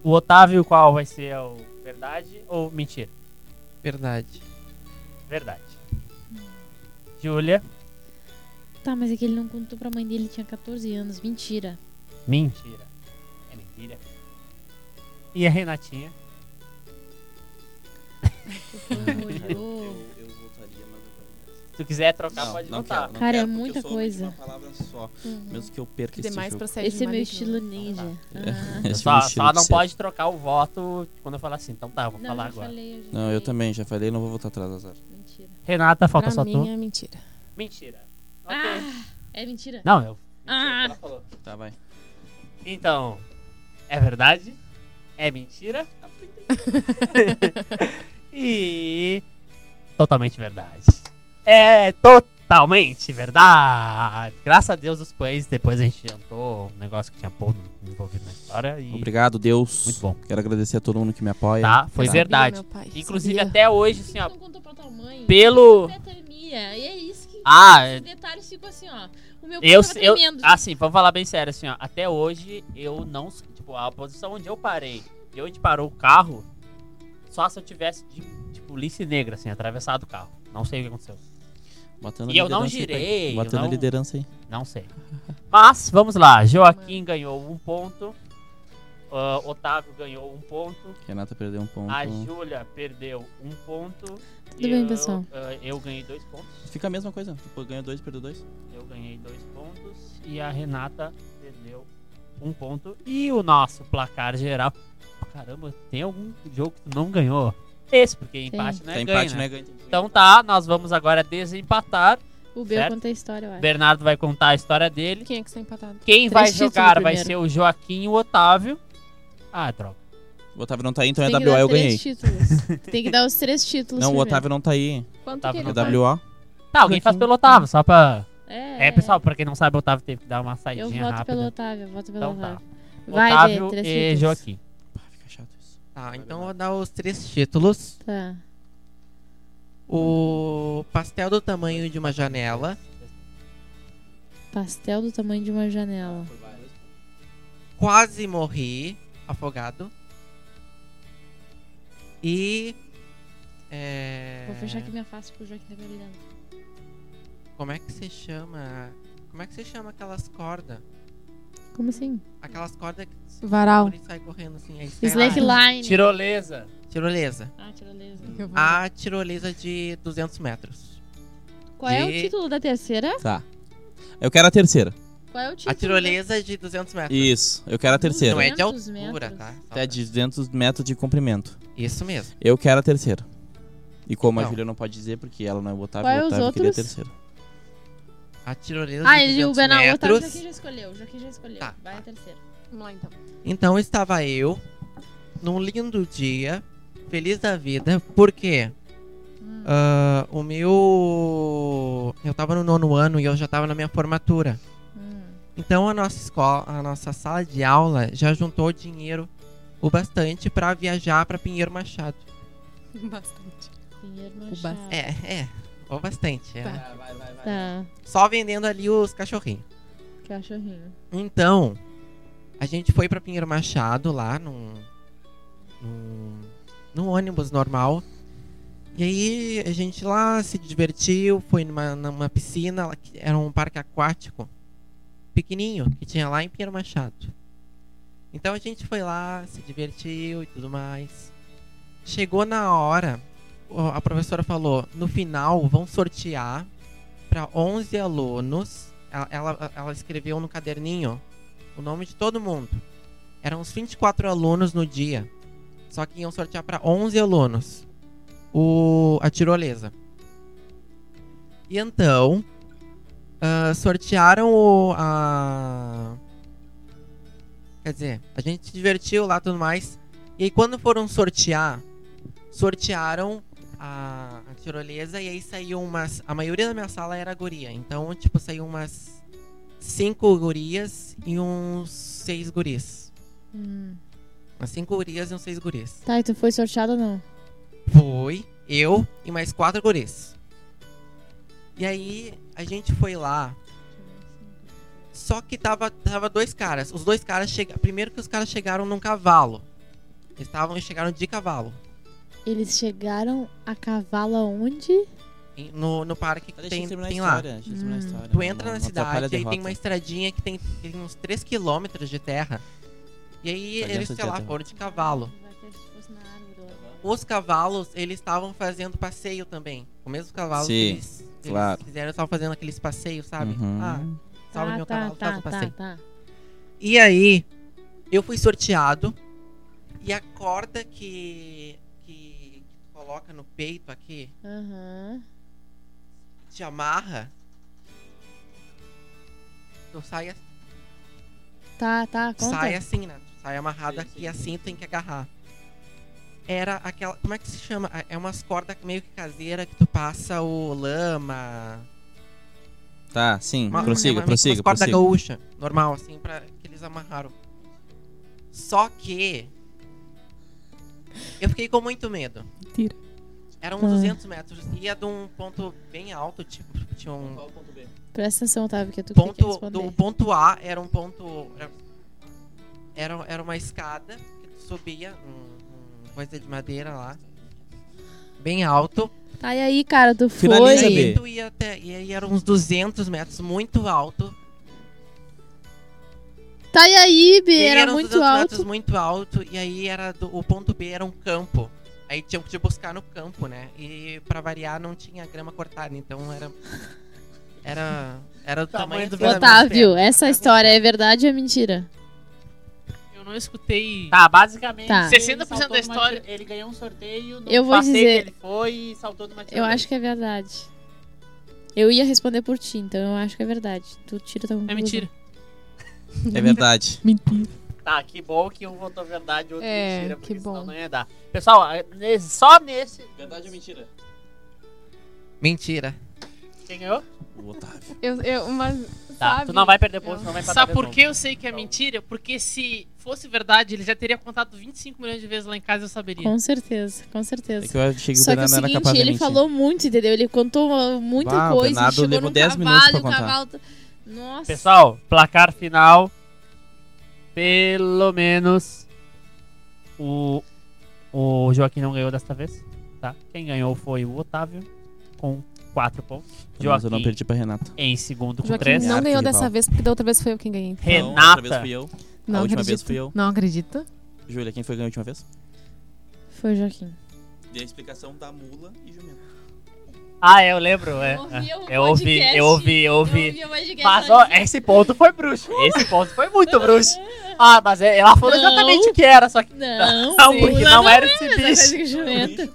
Speaker 5: O Otávio, qual vai ser o verdade ou mentira?
Speaker 7: Verdade.
Speaker 5: Verdade. Júlia.
Speaker 2: Tá, mas é que ele não contou pra mãe dele, ele tinha 14 anos. Mentira.
Speaker 5: Mentira. É mentira. E a Renatinha?
Speaker 2: Olhou.
Speaker 5: Se tu quiser trocar,
Speaker 3: Não,
Speaker 5: pode
Speaker 3: não
Speaker 5: botar.
Speaker 3: quero, não
Speaker 2: Cara, é
Speaker 3: quero, porque
Speaker 2: muita
Speaker 3: eu sou
Speaker 2: coisa.
Speaker 3: Uma palavra só,
Speaker 2: Uhum.
Speaker 3: mesmo que eu perca
Speaker 4: Que
Speaker 3: esse jogo.
Speaker 2: Esse é meu estilo ninja. Ah.
Speaker 3: Esse
Speaker 5: Só,
Speaker 3: é
Speaker 5: só não
Speaker 3: ser.
Speaker 5: pode trocar o voto quando eu falar assim. Então tá, vou
Speaker 2: Não,
Speaker 5: falar agora.
Speaker 2: falei, eu
Speaker 3: Não, eu também, já falei, não vou voltar atrás, azar.
Speaker 5: Renata, falta
Speaker 4: Pra
Speaker 5: só
Speaker 4: mim
Speaker 5: tu.
Speaker 4: é mentira.
Speaker 5: Mentira. Ok.
Speaker 2: Ah, é mentira?
Speaker 5: Não, eu.
Speaker 2: Ah.
Speaker 5: Ela falou.
Speaker 3: Tá, vai.
Speaker 5: Então, é verdade? É mentira? e. Totalmente verdade. É totalmente verdade. Graças a Deus os pães, depois a gente jantou um negócio que tinha pão envolvido na história e.
Speaker 3: Obrigado, Deus.
Speaker 5: Muito bom.
Speaker 3: Quero agradecer a todo mundo que me apoia.
Speaker 5: Tá, foi verdade.
Speaker 4: Pai,
Speaker 5: Inclusive
Speaker 4: sabia.
Speaker 5: até hoje, assim, ó.
Speaker 2: Não contou pra tua mãe.
Speaker 5: Pelo.
Speaker 2: E é isso que.
Speaker 5: Ah,
Speaker 2: Os detalhes ficam assim, ó. O meu
Speaker 5: Eu,
Speaker 2: tava
Speaker 5: eu,
Speaker 2: tremendo.
Speaker 5: assim, vamos falar bem sério, assim, ó. Até hoje, eu não. Tipo, a posição onde eu parei e onde parou o carro, só se eu tivesse de, de polícia negra, assim, atravessado o carro. Não sei o que aconteceu. E eu não
Speaker 3: aí,
Speaker 5: girei, eu
Speaker 3: Botando a
Speaker 5: não-
Speaker 3: liderança aí.
Speaker 5: Não sei. Mas, vamos lá. Joaquim ganhou um ponto. ah, Otávio ganhou um ponto.
Speaker 3: Renata perdeu um ponto.
Speaker 5: A Júlia perdeu um ponto.
Speaker 2: Tudo bem,
Speaker 5: eu,
Speaker 2: pessoal.
Speaker 5: ah, eu ganhei dois pontos.
Speaker 3: Fica a mesma coisa. Tipo, ganhou dois, perdeu dois.
Speaker 5: Eu ganhei dois pontos e a Renata perdeu um ponto. E o nosso placar geral. Caramba, tem algum jogo que tu não ganhou? Esse, porque empate não é
Speaker 3: tá
Speaker 5: ganho,
Speaker 3: empate,
Speaker 5: né?
Speaker 3: não é ganho.
Speaker 5: Então tá, nós vamos agora desempatar.
Speaker 2: O Bel
Speaker 5: certo?
Speaker 2: conta a história, eu acho.
Speaker 5: Bernardo vai contar a história dele.
Speaker 4: Quem é que está empatado?
Speaker 5: Quem
Speaker 2: Três
Speaker 5: vai jogar vai ser o Joaquim e o Otávio. Ah, droga.
Speaker 3: O Otávio não tá aí, então é WA, eu
Speaker 2: três
Speaker 3: ganhei.
Speaker 2: títulos. Tem que dar os três títulos
Speaker 3: Não, o
Speaker 2: primeiro.
Speaker 3: Otávio não tá aí.
Speaker 4: Quanto
Speaker 5: Otávio
Speaker 4: que ele
Speaker 5: tá.
Speaker 4: vai?
Speaker 3: WA.
Speaker 5: Tá, alguém faz pelo Otávio, só pra.
Speaker 2: É,
Speaker 5: É, pessoal, pra quem não sabe, o Otávio teve que dar uma
Speaker 2: Eu
Speaker 5: saidinha
Speaker 2: voto
Speaker 5: rápida.
Speaker 2: pelo Otávio, eu voto pelo
Speaker 5: Então tá.
Speaker 2: Otávio. Vai,
Speaker 5: Otávio
Speaker 2: três
Speaker 5: e
Speaker 2: títulos.
Speaker 5: Joaquim.
Speaker 7: Tá, então eu vou dar os três títulos.
Speaker 2: Tá.
Speaker 7: O pastel do tamanho de uma janela.
Speaker 2: Pastel do tamanho de uma janela.
Speaker 7: Quase morri afogado. E. É...
Speaker 2: Vou fechar aqui minha face pro Joaquim tá me olhando.
Speaker 7: Como é que se chama? Como é que se chama aquelas cordas?
Speaker 2: Como assim?
Speaker 7: Aquelas cordas que
Speaker 4: Varal.
Speaker 7: sai correndo assim. Aí.
Speaker 2: Slackline.
Speaker 5: Tirolesa.
Speaker 7: Tirolesa.
Speaker 2: Ah, tirolesa.
Speaker 7: A tirolesa de 200 metros.
Speaker 2: Qual é o
Speaker 7: De-
Speaker 2: título da terceira?
Speaker 3: Tá. Eu quero a terceira.
Speaker 2: Qual é o título?
Speaker 7: A tirolesa de 200 metros.
Speaker 3: Isso, eu quero a terceira.
Speaker 7: Não é de
Speaker 2: 200
Speaker 7: altura,
Speaker 2: metros.
Speaker 7: tá? Só
Speaker 3: Até
Speaker 7: pra-
Speaker 3: de 200 metros de comprimento.
Speaker 7: Isso mesmo.
Speaker 3: Eu quero a terceira. E como a
Speaker 7: Não.
Speaker 3: Júlia não pode dizer, porque ela não é o Otávio,
Speaker 2: Qual é os
Speaker 3: Otávio queria a terceira.
Speaker 7: A tirolesa
Speaker 2: Ah,
Speaker 7: de
Speaker 2: ele, o
Speaker 7: 200
Speaker 2: Benal, o
Speaker 7: metros.
Speaker 2: Joaquim já escolheu. O Joaquim já escolheu.
Speaker 7: Tá,
Speaker 2: Vai
Speaker 7: tá.
Speaker 2: a terceira.
Speaker 4: Vamos lá então.
Speaker 7: Então estava eu num lindo dia, feliz da vida, porque
Speaker 2: Hum.
Speaker 7: ah, o meu. Eu tava no nono ano e eu já tava na minha formatura.
Speaker 2: Hum.
Speaker 7: Então a nossa escola, a nossa sala de aula já juntou dinheiro o bastante pra viajar pra Pinheiro Machado.
Speaker 4: Bastante.
Speaker 2: Pinheiro
Speaker 4: O
Speaker 2: Machado.
Speaker 7: É, é, o bastante. é.
Speaker 4: Tá.
Speaker 2: Tá.
Speaker 7: Só vendendo ali os cachorrinhos.
Speaker 2: Cachorrinho.
Speaker 7: Então, a gente foi pra Pinheiro Machado lá num, num, num ônibus normal. E aí a gente lá se divertiu, foi numa, numa piscina, era um parque aquático pequenininho que tinha lá em Pinheiro Machado. Então a gente foi lá, se divertiu e tudo mais. Chegou na hora, a professora falou: no final vão sortear para 11 alunos. Ela, ela, ela escreveu no caderninho o nome de todo mundo. Eram uns 24 alunos no dia. Só que iam sortear para 11 alunos o, a tirolesa. E então, ah, sortearam o, a. Quer dizer, a gente se divertiu lá tudo mais. E aí, quando foram sortear, sortearam a, a tirolesa e aí saiu umas. A maioria da minha sala era guria. Então, tipo, saiu umas cinco gurias e uns seis guris.
Speaker 2: Hum.
Speaker 7: Umas cinco gurias e uns seis guris.
Speaker 2: Tá, e tu foi sorteado ou não?
Speaker 7: Foi eu e mais quatro guris. E aí a gente foi lá. Só que tava, tava dois caras. Os dois caras chegaram. Primeiro que os caras chegaram num cavalo. Eles estavam chegaram de cavalo.
Speaker 2: Eles chegaram a cavalo aonde?
Speaker 7: E No, no parque que tem, tem lá.
Speaker 3: história.
Speaker 2: Hum.
Speaker 3: história.
Speaker 7: Tu entra
Speaker 3: não-
Speaker 7: na cidade, aí tem uma estradinha que tem, tem uns 3km de terra. E aí
Speaker 3: Tá
Speaker 7: eles, sei
Speaker 3: de
Speaker 7: lá,
Speaker 3: terra.
Speaker 7: foram de cavalo. Os cavalos, eles estavam fazendo passeio também. O mesmo cavalo
Speaker 3: Sim,
Speaker 7: que eles, eles
Speaker 3: claro.
Speaker 7: fizeram, estavam fazendo aqueles passeios, sabe?
Speaker 3: Uhum.
Speaker 7: Ah, salve
Speaker 2: Tá,
Speaker 7: meu
Speaker 2: tá,
Speaker 7: cavalo, faz
Speaker 2: tá,
Speaker 7: um
Speaker 2: tá,
Speaker 7: passeio.
Speaker 2: tá.
Speaker 7: E aí, eu fui sorteado. E a corda que coloca no peito aqui,
Speaker 2: Aham.
Speaker 7: te amarra. Tu sai, assim-
Speaker 2: Tá, tá, conta.
Speaker 7: sai assim, né? Tu sai amarrado
Speaker 3: Sim,
Speaker 7: aqui
Speaker 3: sim.
Speaker 7: assim, tu tem que agarrar. Era aquela. Como é que se chama? É umas cordas meio que caseira que tu passa o lama.
Speaker 3: Tá, sim.
Speaker 7: Uma,
Speaker 3: prossiga,
Speaker 7: uma,
Speaker 3: prossiga,
Speaker 7: umas cordas
Speaker 3: prossiga.
Speaker 7: gaúcha, normal, assim, pra, que eles amarraram. Só que. Eu fiquei com muito medo.
Speaker 4: Mentira.
Speaker 7: Eram uns 200 metros. Ia de um ponto bem alto, tipo, tinha um.
Speaker 2: Presta atenção, Otávio, que tu que tem que
Speaker 7: Ponto,
Speaker 2: responder.
Speaker 7: do ponto A era um ponto. Era, era, era uma escada que tu subia, um, um coisa de madeira lá. Bem alto.
Speaker 2: Tá, e aí, cara, tu
Speaker 3: Finaliza,
Speaker 2: foi...
Speaker 3: B.
Speaker 7: E aí tu ia até. E aí eram uns 200 metros, muito alto.
Speaker 2: Tá, e aí, B,
Speaker 7: E
Speaker 2: era
Speaker 7: eram
Speaker 2: muito
Speaker 7: 200
Speaker 2: alto.
Speaker 7: metros muito alto. E aí era do- o ponto B era um campo. Aí tinham que te buscar no campo, né? E pra variar não tinha grama cortada, então era. Era. Era do tamanho do
Speaker 2: Otávio, essa história é verdade ou é mentira?
Speaker 6: Eu não escutei.
Speaker 5: Tá, basicamente.
Speaker 2: Tá.
Speaker 6: Sessenta
Speaker 5: ele
Speaker 6: 60%
Speaker 5: saltou
Speaker 6: da história-
Speaker 5: Ele ganhou um sorteio no
Speaker 2: Eu vou
Speaker 5: passeio
Speaker 2: dizer-
Speaker 5: que ele foi e saltou numa
Speaker 2: Eu acho que é verdade. Eu ia responder por ti, então eu acho que é verdade. Tu tira tua
Speaker 6: É mentira.
Speaker 3: É verdade.
Speaker 4: Mentira.
Speaker 5: Tá, que bom que um votou verdade e outro
Speaker 4: É,
Speaker 5: mentira,
Speaker 4: que
Speaker 5: porque senão
Speaker 4: bom.
Speaker 5: não ia dar. Pessoal, é, nesse- só nesse.
Speaker 3: Verdade ou mentira?
Speaker 7: Mentira.
Speaker 5: Quem ganhou?
Speaker 3: O Otávio.
Speaker 4: Eu, eu, mas,
Speaker 5: Tá,
Speaker 4: sabe?
Speaker 5: tu não vai perder ponto, não vai
Speaker 6: Sabe por que eu sei que é mentira? Porque se fosse verdade, ele já teria contado 25 milhões de vezes lá em casa e eu saberia.
Speaker 2: Com certeza, com
Speaker 3: É
Speaker 2: certeza.
Speaker 3: que eu achei que o
Speaker 2: Só que é o seguinte, ele falou muito, entendeu? Ele contou uh, muita
Speaker 3: Bah, o
Speaker 2: coisa, chegou num
Speaker 3: 10 minutos
Speaker 2: cavalo,
Speaker 3: pra
Speaker 2: o
Speaker 3: contar.
Speaker 2: cavalo... Nossa.
Speaker 5: Pessoal, placar final. Pelo menos o, o Joaquim não ganhou desta vez, tá? Quem ganhou foi o Otávio com 4 pontos.
Speaker 3: Mas eu não
Speaker 5: Joaquim
Speaker 3: perdi pra Renata.
Speaker 5: em segundo com
Speaker 4: Joaquim
Speaker 5: 3.
Speaker 4: não ganhou dessa vez, porque da outra vez foi eu quem ganhei.
Speaker 3: Não, outra vez
Speaker 5: Renata.
Speaker 3: fui eu.
Speaker 4: Não
Speaker 3: última
Speaker 4: acredito.
Speaker 3: vez fui eu.
Speaker 4: Não acredita?
Speaker 3: Júlia, quem foi que ganhou a última vez?
Speaker 2: Foi o Joaquim.
Speaker 3: Dei a explicação da mula e jumento.
Speaker 5: Ah, eu lembro, é.
Speaker 2: Eu ouvi o
Speaker 5: Eu ouvi, eu ouvi, eu ouvi.
Speaker 2: o podcast
Speaker 5: Mas, ó, esse ponto foi bruxo. Esse ponto foi muito bruxo. Ah, mas é- ela falou
Speaker 2: Não.
Speaker 5: exatamente o que era, só que.
Speaker 2: Não,
Speaker 5: Não,
Speaker 2: sim,
Speaker 5: porque
Speaker 2: lá
Speaker 5: não era
Speaker 2: é
Speaker 5: esse bicho.
Speaker 2: jumenta.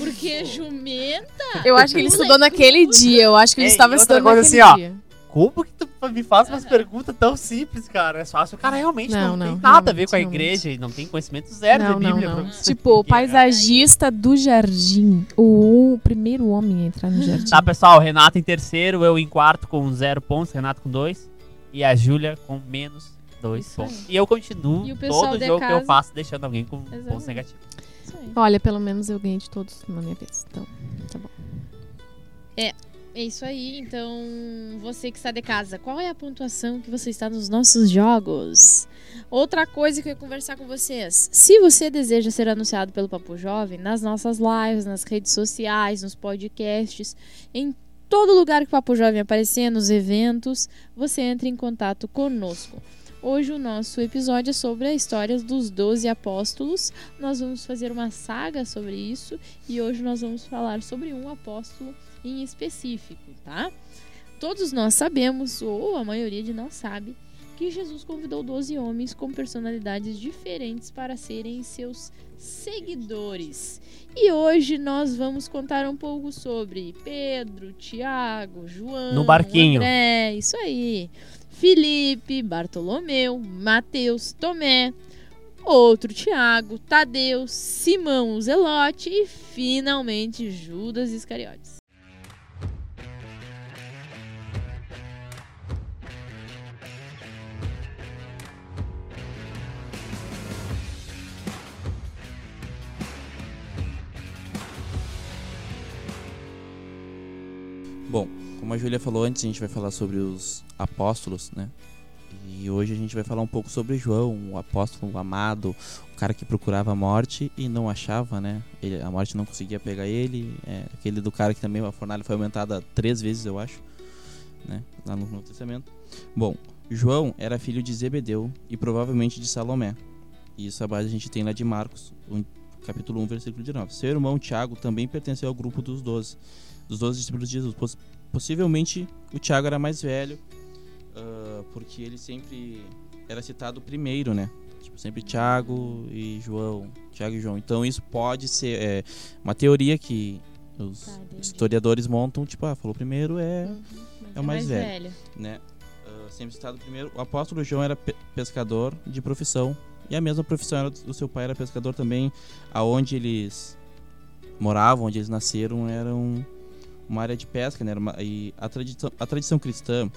Speaker 2: Porque jumenta...
Speaker 4: Eu acho que ele estudou naquele dia. Eu acho que ele
Speaker 5: Ei,
Speaker 4: estava
Speaker 5: outra
Speaker 4: estudando
Speaker 5: coisa
Speaker 4: naquele
Speaker 5: assim, ó. Como que tu me faz umas perguntas tão simples, cara? É se o cara realmente não,
Speaker 4: Não,
Speaker 5: tem
Speaker 4: não,
Speaker 5: nada a ver com a igreja e não tem conhecimento zero
Speaker 4: Não,
Speaker 5: de
Speaker 4: não,
Speaker 5: Bíblia.
Speaker 4: não.
Speaker 5: pra-
Speaker 4: Tipo, o paisagista do jardim. O primeiro homem a entrar no jardim.
Speaker 5: Tá, pessoal, Renato em terceiro, eu em quarto com zero pontos, Renato com dois. E a Júlia com menos dois
Speaker 2: Isso aí.
Speaker 5: pontos. E eu continuo
Speaker 2: E
Speaker 5: todo jogo que eu
Speaker 2: casa-
Speaker 5: faço deixando alguém com pontos
Speaker 2: Exatamente.
Speaker 5: negativos.
Speaker 2: Isso aí.
Speaker 4: Olha, pelo menos eu ganhei de todos na minha vez. Então, tá bom.
Speaker 2: É isso aí, então você que está de casa, qual é a pontuação que você está nos nossos jogos? Outra coisa que eu ia conversar com vocês, se você deseja ser anunciado pelo Papo Jovem, nas nossas lives, nas redes sociais, nos podcasts, em todo lugar que o Papo Jovem aparecer, nos eventos, você entra em contato conosco. Hoje o nosso episódio é sobre a história dos 12 apóstolos. Nós vamos fazer uma saga sobre isso e hoje nós vamos falar sobre um apóstolo em específico, tá? Todos nós sabemos, ou a maioria de nós sabe, que Jesus convidou 12 homens com personalidades diferentes para serem seus seguidores. E hoje nós vamos contar um pouco sobre Pedro, Tiago, João,
Speaker 5: No barquinho.
Speaker 2: André, isso aí. Felipe, Bartolomeu, Mateus, Tomé, outro Tiago, Tadeu, Simão Zelote e finalmente Judas Iscariotes.
Speaker 3: Como a Júlia falou antes, a gente vai falar sobre os apóstolos, né? E hoje a gente vai falar um pouco sobre João, o apóstolo amado, o cara que procurava a morte e não achava, né? Ele- a morte não conseguia pegar ele. É, aquele do cara que também a fornalha foi aumentada três vezes, eu acho, né? Lá no Novo Testamento. Bom, João era filho de Zebedeu e provavelmente de Salomé. E isso a base a gente tem lá de Marcos, capítulo 1, versículo 19. Seu irmão Tiago também pertenceu ao grupo dos doze, dos doze discípulos de Jesus. Poss- possivelmente o Tiago era mais velho, ah, porque ele sempre era citado primeiro, né? Tipo, sempre Tiago e João, Tiago e João. Então isso pode ser é, uma teoria que os
Speaker 2: Tá,
Speaker 3: historiadores montam, tipo, ah, falou primeiro é, é o mais, velho
Speaker 2: velho.
Speaker 3: né? Ah, sempre citado primeiro. O apóstolo João era pe- pescador de profissão e a mesma profissão era do seu pai era pescador também. Aonde eles moravam, onde eles nasceram, era um- uma área de pesca, né? E a tradição, a tradição cristã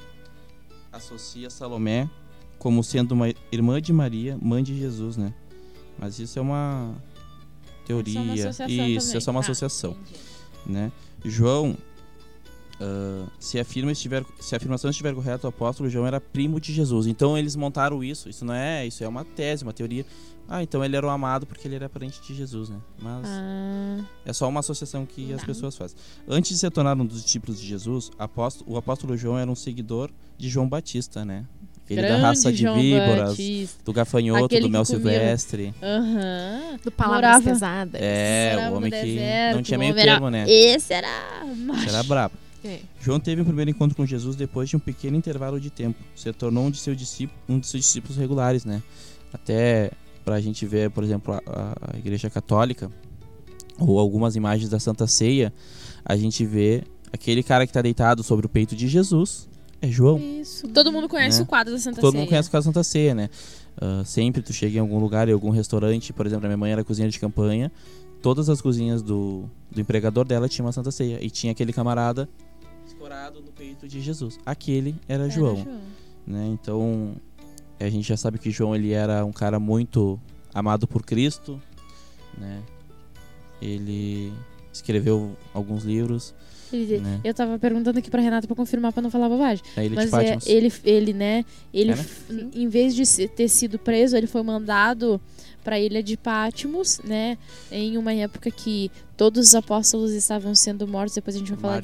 Speaker 3: associa Salomé como sendo uma irmã de Maria, mãe de Jesus, né? Mas isso é uma teoria.
Speaker 2: Associação
Speaker 3: isso,
Speaker 2: também.
Speaker 3: é só uma
Speaker 2: Tá,
Speaker 3: associação né? João, ah, se, a afirma estiver, se a afirmação estiver correta, o apóstolo João era primo de Jesus. Então eles montaram isso. Isso não é, isso é uma tese, uma teoria. Ah, então ele era o amado porque ele era parente de Jesus, né? Mas
Speaker 2: Ah,
Speaker 3: é só uma associação que as
Speaker 2: Tá.
Speaker 3: pessoas fazem. Antes de se tornar um dos discípulos de Jesus, apóstolo- o apóstolo João era um seguidor de João Batista, né? Aquele da
Speaker 2: grande
Speaker 3: raça de
Speaker 2: João
Speaker 3: víboras,
Speaker 2: Batista.
Speaker 3: do gafanhoto,
Speaker 2: Aquele
Speaker 3: do mel silvestre.
Speaker 2: Aham.
Speaker 4: Do palavras
Speaker 2: Morava-
Speaker 4: pesadas.
Speaker 3: É,
Speaker 2: Morava
Speaker 3: o homem que
Speaker 2: deserto,
Speaker 3: não tinha meio termo, né?
Speaker 2: Esse era macho.
Speaker 3: Isso era brabo.
Speaker 4: É.
Speaker 3: João teve um primeiro encontro com Jesus depois de um pequeno intervalo de tempo. Se tornou um de, seus discípulos, um de seus discípulos regulares, né? Até pra gente ver, por exemplo, a, a- a Igreja Católica ou algumas imagens da Santa Ceia, a gente vê aquele cara que tá deitado sobre o peito de Jesus, é João.
Speaker 2: Isso. Todo mundo conhece
Speaker 3: Né?
Speaker 2: o quadro da Santa
Speaker 3: Todo
Speaker 2: Ceia.
Speaker 3: mundo conhece o caso da Santa Ceia, né? Ah, sempre tu chega em algum lugar, em algum restaurante, por exemplo, a minha mãe era cozinha de campanha, todas as cozinhas do, do empregador dela tinham uma Santa Ceia. E tinha aquele camarada escorado no peito de Jesus. Aquele era,
Speaker 2: Era
Speaker 3: João, né? Então, a gente já sabe que João ele era um cara muito amado por Cristo, né? Ele escreveu alguns livros,
Speaker 2: Ele-
Speaker 3: né?
Speaker 2: Eu tava perguntando aqui pra Renata pra confirmar pra não falar bobagem.
Speaker 3: Ilha de
Speaker 2: Mas é, ele, ele, né? Ele,
Speaker 3: É, né?
Speaker 2: em vez de ter sido preso, ele foi mandado pra ilha de Patmos, né? Em uma época que todos os apóstolos estavam sendo mortos. Depois a gente vai falar
Speaker 3: né?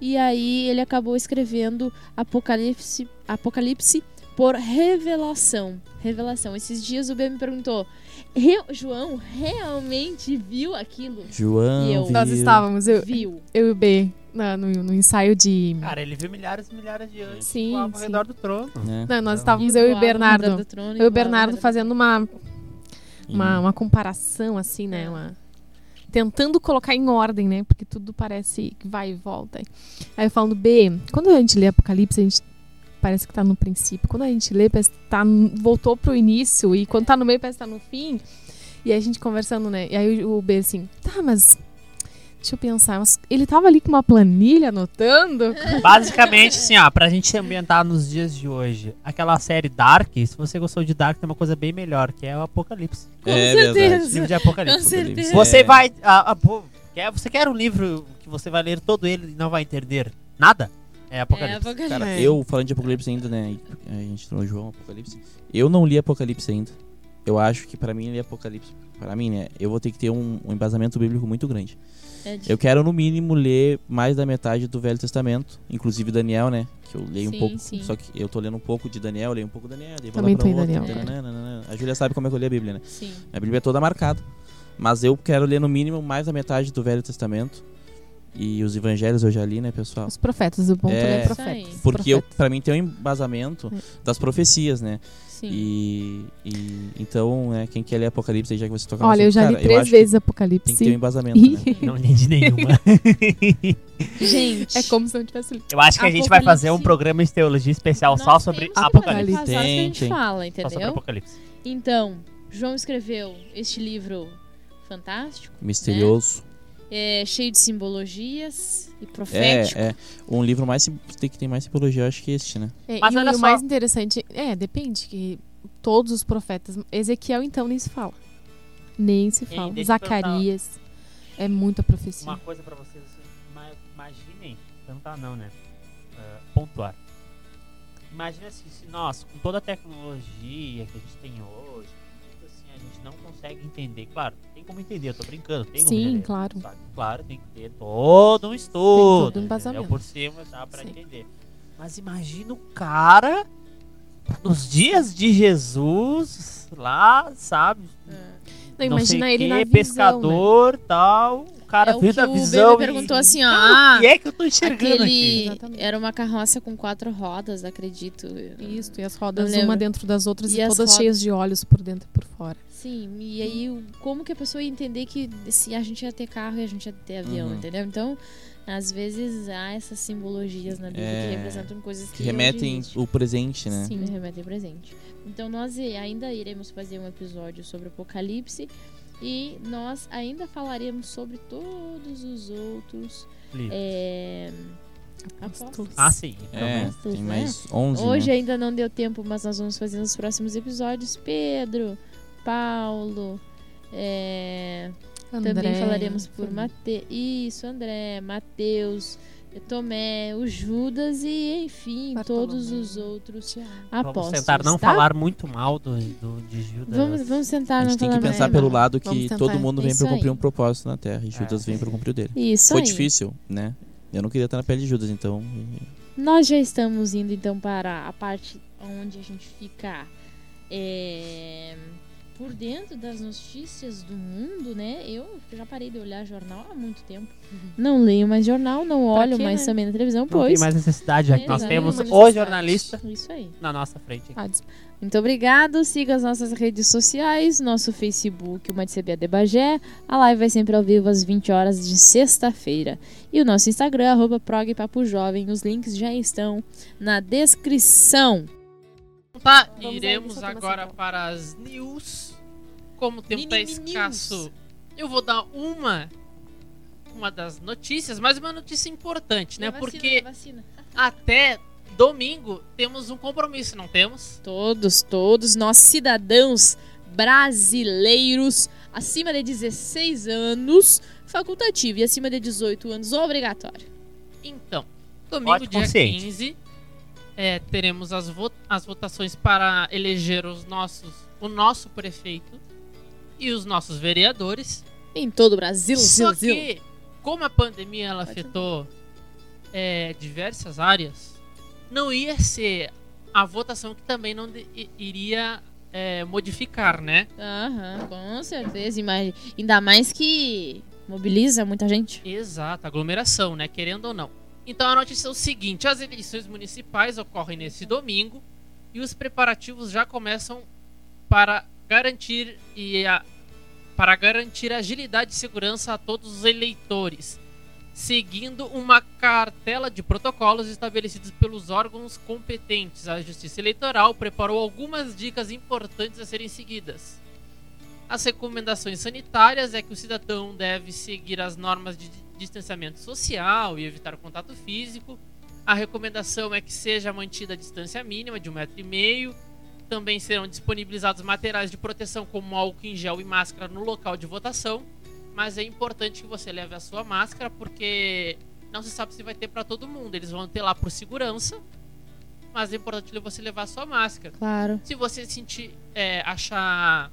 Speaker 2: E aí ele acabou escrevendo Apocalipse, Apocalipse por revelação. Revelação. Esses dias o B me perguntou: "Re- João realmente viu aquilo?
Speaker 3: João.
Speaker 2: E eu-
Speaker 3: viu-
Speaker 4: Nós estávamos, eu,
Speaker 2: Viu.
Speaker 4: eu e o B, no, no ensaio de.
Speaker 5: Cara, ele viu milhares e milhares de anjos
Speaker 4: Sim,
Speaker 5: ao
Speaker 4: sim.
Speaker 5: redor do trono.
Speaker 3: né?
Speaker 4: Não, nós estávamos, eu e o Bernardo.
Speaker 2: trono
Speaker 4: Eu e o Bernardo fazendo uma, uma,
Speaker 3: E-
Speaker 4: uma comparação, assim, né?
Speaker 2: É.
Speaker 4: Uma- tentando colocar em ordem, né? Porque tudo parece que vai e volta. Aí eu falando, B, quando a gente lê Apocalipse, a gente parece que tá no princípio. Quando a gente lê, parece que tá, voltou pro início. E quando tá no meio, parece que tá no fim. E aí a gente conversando, né? E aí o B assim, tá, mas. Deixa eu pensar, mas ele tava ali com uma planilha anotando.
Speaker 5: Basicamente, assim, ó, pra gente se ambientar nos dias de hoje, aquela série Dark, se você gostou de Dark, tem uma coisa bem melhor, que é o Apocalipse.
Speaker 2: Com
Speaker 3: É
Speaker 2: certeza.
Speaker 5: Livro de
Speaker 2: Com
Speaker 5: Apocalipse.
Speaker 2: certeza.
Speaker 5: Você
Speaker 3: É.
Speaker 5: vai. a- a- quer, você quer um livro que você vai ler todo ele e não vai entender nada? É
Speaker 2: É,
Speaker 5: Apocalipse.
Speaker 2: Apocalipse.
Speaker 3: Cara,
Speaker 4: É.
Speaker 3: eu falando de Apocalipse ainda, né? A gente trouxe João Apocalipse. Eu não li Apocalipse ainda. Eu acho que pra mim ler Apocalipse, pra mim, né? Eu vou ter que ter um, um embasamento bíblico muito grande.
Speaker 2: É
Speaker 3: Eu quero no mínimo ler mais da metade do Velho Testamento, inclusive Daniel, né? Que eu leio
Speaker 2: Sim,
Speaker 3: um pouco.
Speaker 2: sim.
Speaker 3: Só que eu tô lendo um pouco de Daniel, leio um pouco de Daniel, daí vou
Speaker 4: Também
Speaker 3: lá pra outro,
Speaker 4: Daniel.
Speaker 3: tananana. A Júlia sabe como é que eu leio a Bíblia, né?
Speaker 2: Sim.
Speaker 3: A Bíblia é toda marcada. Mas eu quero ler no mínimo mais da metade do Velho Testamento. E os evangelhos eu já li, né, pessoal?
Speaker 4: Os profetas, o ponto
Speaker 3: É.
Speaker 4: é, profetas.
Speaker 3: Porque pra mim tem um embasamento
Speaker 4: É.
Speaker 3: das profecias, né?
Speaker 2: Sim.
Speaker 3: E, e então, né, quem quer ler Apocalipse aí, já que você toca
Speaker 4: Olha, eu já
Speaker 3: cara,
Speaker 4: li três
Speaker 3: acho que
Speaker 4: vezes
Speaker 3: Tem
Speaker 4: Apocalipse.
Speaker 3: que ter um embasamento, né?
Speaker 5: Não entendi nenhuma.
Speaker 2: Gente.
Speaker 4: É como se não tivesse lido.
Speaker 5: Eu acho que a gente vai fazer um programa de teologia especial
Speaker 2: nós
Speaker 5: só sobre Apocalipse.
Speaker 2: Que a
Speaker 3: Tem,
Speaker 2: gente
Speaker 3: tem.
Speaker 2: fala,
Speaker 5: Só sobre
Speaker 2: entendeu?
Speaker 5: Apocalipse.
Speaker 2: Então, João escreveu este livro fantástico,
Speaker 3: Misterioso.
Speaker 2: É, cheio de simbologias e
Speaker 3: É,
Speaker 2: profético.
Speaker 3: é. Um livro mais sim- tem que tem mais simbologia, eu acho que este, né?
Speaker 4: É,
Speaker 5: Mas
Speaker 4: e o-
Speaker 5: olha
Speaker 4: o
Speaker 5: só.
Speaker 4: mais interessante, é, depende, que todos os profetas, Ezequiel então nem se fala. Nem se
Speaker 5: Ei,
Speaker 4: fala.
Speaker 5: eu
Speaker 4: Zacarias, é muita profecia.
Speaker 5: Uma coisa pra vocês, assim, ma- imaginem, perguntar não, né? Ah, pontuar. Imagina assim, se nós, com toda a tecnologia que a gente tem hoje, não consegue entender. Claro, tem como entender, eu tô brincando. Tem como
Speaker 4: Sim,
Speaker 5: entender,
Speaker 4: claro.
Speaker 5: sabe? Claro, tem que ter todo um estudo.
Speaker 4: todo um embasamento.
Speaker 5: Por cima dá pra
Speaker 4: Sim.
Speaker 5: entender. Mas imagina o cara nos dias de Jesus, lá, sabe?
Speaker 4: Não,
Speaker 5: não
Speaker 4: imagina
Speaker 5: sei
Speaker 4: ele
Speaker 5: quê,
Speaker 4: na visão, né?
Speaker 5: pescador tal. O cara
Speaker 2: É o que
Speaker 5: da
Speaker 2: o
Speaker 5: visão.
Speaker 2: Bebê perguntou
Speaker 5: e-
Speaker 2: assim, ó,
Speaker 5: Ah, o que é que eu tô enxergando aqui?
Speaker 2: Aquele
Speaker 4: Exatamente.
Speaker 2: era uma carroça com quatro rodas, acredito.
Speaker 4: Isso, e as rodas uma dentro das outras
Speaker 2: E
Speaker 4: e,
Speaker 2: as
Speaker 4: todas
Speaker 2: rodas-
Speaker 4: cheias de olhos por dentro e por fora.
Speaker 2: Sim, e aí o- como que a pessoa ia entender que se a gente ia ter carro e a gente ia ter avião,
Speaker 3: Uhum.
Speaker 2: entendeu? Então, às vezes há essas simbologias na Bíblia
Speaker 3: É,
Speaker 2: que representam coisas que,
Speaker 3: Que remetem o presente, né?
Speaker 4: Sim.
Speaker 2: Remetem presente. Então nós ainda iremos fazer um episódio sobre Apocalipse e nós ainda falaremos sobre todos os outros é,
Speaker 4: Apóstolos.
Speaker 5: Ah, sim.
Speaker 3: É,
Speaker 2: Apóstolos,
Speaker 3: tem
Speaker 2: né?
Speaker 3: mais 11,
Speaker 2: Hoje
Speaker 3: né?
Speaker 2: ainda não deu tempo, mas nós vamos fazer nos próximos episódios. Pedro, Paulo, é, também falaremos por. Mate... Isso, André, Mateus, Tomé, o Judas e, enfim,
Speaker 4: Bartolomeu.
Speaker 2: todos os outros apóstolos.
Speaker 5: Vamos tentar não
Speaker 2: tá?
Speaker 5: falar muito mal do, do, de Judas.
Speaker 2: Vamos, vamos tentar
Speaker 3: A
Speaker 2: não
Speaker 3: gente tem que pensar
Speaker 2: mais
Speaker 3: pelo lado que todo mundo vem pra cumprir
Speaker 2: aí.
Speaker 3: um propósito na Terra. E Judas
Speaker 5: É.
Speaker 3: vem pra cumprir o dele.
Speaker 2: Isso
Speaker 3: Foi
Speaker 2: aí.
Speaker 3: difícil, né? Eu não queria estar na pele de Judas, então.
Speaker 2: Nós já estamos indo então para a parte onde a gente fica é, por dentro das notícias do mundo, né? Eu já parei de olhar jornal há muito tempo. Não leio mais jornal, não
Speaker 4: Pra
Speaker 2: olho
Speaker 4: quê,
Speaker 2: mais
Speaker 4: né?
Speaker 2: também na televisão,
Speaker 5: Não tem
Speaker 2: pois.
Speaker 5: mais necessidade, já que nós
Speaker 2: Exato.
Speaker 5: temos o jornalista
Speaker 2: Isso aí.
Speaker 5: na nossa frente.
Speaker 4: Ah,
Speaker 2: Muito obrigado. Siga as nossas redes sociais, nosso Facebook, o MatCB de Bagé. A live vai sempre ao vivo às 20 horas de sexta-feira. E o nosso Instagram, arroba Prog Papo Jovem. Os links já estão na descrição.
Speaker 6: Tá,
Speaker 4: aí,
Speaker 6: iremos agora para as news. Como o tempo tá
Speaker 2: Mini
Speaker 6: escasso, eu vou dar uma uma das notícias, mas uma notícia importante, né? Porque até domingo temos um compromisso, não temos?
Speaker 2: Todos, todos nós cidadãos brasileiros acima de 16 anos, facultativo, e acima de 18 anos, obrigatório.
Speaker 6: Então, domingo, dia
Speaker 5: consciente.
Speaker 6: 15, é, teremos as, vo- as votações para eleger os nossos, o nosso prefeito e os nossos vereadores.
Speaker 2: Em todo o Brasil,
Speaker 6: Só
Speaker 2: zil.
Speaker 6: que, como a pandemia ela
Speaker 2: Pode
Speaker 6: afetou é, diversas áreas, não ia ser a votação que também não iria é, modificar, né?
Speaker 2: Aham, com certeza. Imagina. Ainda mais que mobiliza muita gente.
Speaker 6: Exato, aglomeração, né? Querendo ou não. Então a notícia é o seguinte: as eleições municipais ocorrem nesse domingo e os preparativos já começam para garantir e a- para garantir agilidade e segurança a todos os eleitores, seguindo uma cartela de protocolos estabelecidos pelos órgãos competentes. A Justiça Eleitoral preparou algumas dicas importantes a serem seguidas. As recomendações sanitárias é que o cidadão deve seguir as normas de distanciamento social e evitar contato físico. A recomendação é que seja mantida a distância mínima de um metro e meio. Também serão disponibilizados materiais de proteção como álcool em gel e máscara no local de votação. Mas é importante que você leve a sua máscara porque não se sabe se vai ter para todo mundo. Eles vão ter lá por segurança. Mas é importante você levar a sua máscara.
Speaker 2: Claro.
Speaker 6: Se você sentir, é, achar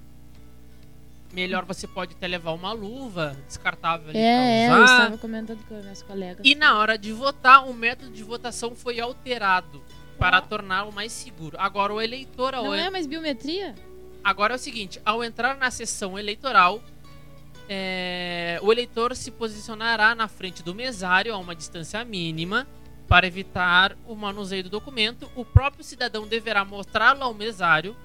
Speaker 6: melhor, você pode até levar uma luva descartável ali
Speaker 2: É, é,
Speaker 6: pra
Speaker 2: eu
Speaker 6: usar.
Speaker 2: estava comentando com meus colegas.
Speaker 6: E na hora de votar, o método de votação foi alterado para torná-lo mais seguro. Agora o eleitor, ao
Speaker 2: Não é mais biometria?
Speaker 6: agora é o seguinte, ao entrar na sessão eleitoral, é, o eleitor se posicionará na frente do mesário a uma distância mínima para evitar o manuseio do documento. O próprio cidadão deverá mostrá-lo ao mesário.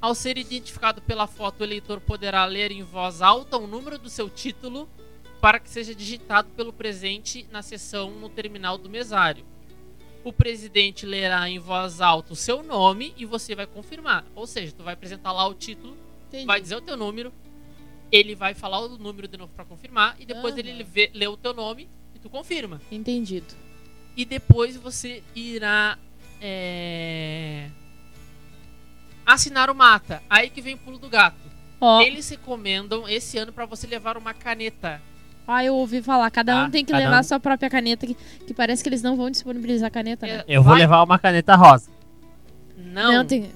Speaker 6: Ao ser identificado pela foto, o eleitor poderá ler em voz alta o número do seu título para que seja digitado pelo presente na sessão no terminal do mesário. O presidente lerá em voz alta o seu nome e você vai confirmar. Ou seja, tu vai apresentar lá o título
Speaker 2: Entendi.
Speaker 6: vai dizer o teu número, ele vai falar o número de novo pra confirmar e depois ele vê, lê o teu nome e tu confirma.
Speaker 2: Entendido.
Speaker 6: E depois você irá é, assinar o mata. Aí que vem o pulo do gato.
Speaker 2: Ó,
Speaker 6: Eles recomendam esse ano pra você levar uma caneta.
Speaker 2: Ah, eu ouvi falar. Cada
Speaker 5: Ah,
Speaker 2: um tem que levar
Speaker 5: um.
Speaker 2: a sua própria caneta, que, que parece que eles não vão disponibilizar a caneta, né?
Speaker 5: Eu vou
Speaker 6: vai-
Speaker 5: levar uma caneta rosa.
Speaker 6: Não,
Speaker 2: Não tem.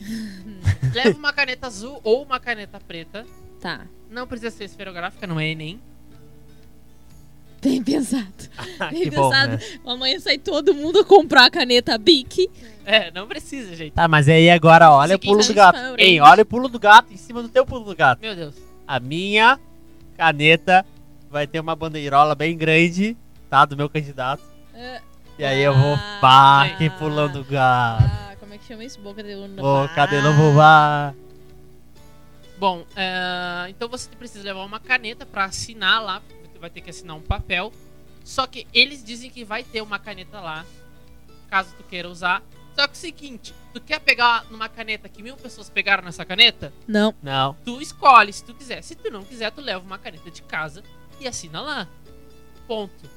Speaker 6: leva uma caneta azul ou uma caneta preta.
Speaker 2: Tá.
Speaker 6: Não precisa ser esferográfica, não é Enem.
Speaker 2: Bem pensado. Bem
Speaker 5: que bom,
Speaker 2: pensado.
Speaker 5: né?
Speaker 2: Amanhã sai todo mundo a comprar a caneta Bic.
Speaker 6: É, não precisa, gente.
Speaker 5: Tá, mas aí agora olha o pulo do gato. Ei, olha o pulo do gato em cima do teu pulo do gato.
Speaker 6: Meu Deus.
Speaker 5: A minha caneta vai ter uma bandeirola bem grande, tá? Do meu candidato.
Speaker 2: É.
Speaker 5: E aí eu vou.
Speaker 2: Ah.
Speaker 5: Pá, que pulando gato.
Speaker 2: Ah, como é que chama isso? Boca de urna.
Speaker 5: Vou,
Speaker 2: Ah.
Speaker 5: cadê no vová?
Speaker 6: Bom, é, então você precisa levar uma caneta pra assinar lá. Você vai ter que assinar um papel. Só que eles dizem que vai ter uma caneta lá, caso tu queira usar. Só que é o seguinte, tu quer pegar numa caneta que mil pessoas pegaram nessa caneta?
Speaker 2: Não.
Speaker 5: Não.
Speaker 6: Tu escolhe se tu quiser. Se tu não quiser, tu leva uma caneta de casa e assina lá. Ponto.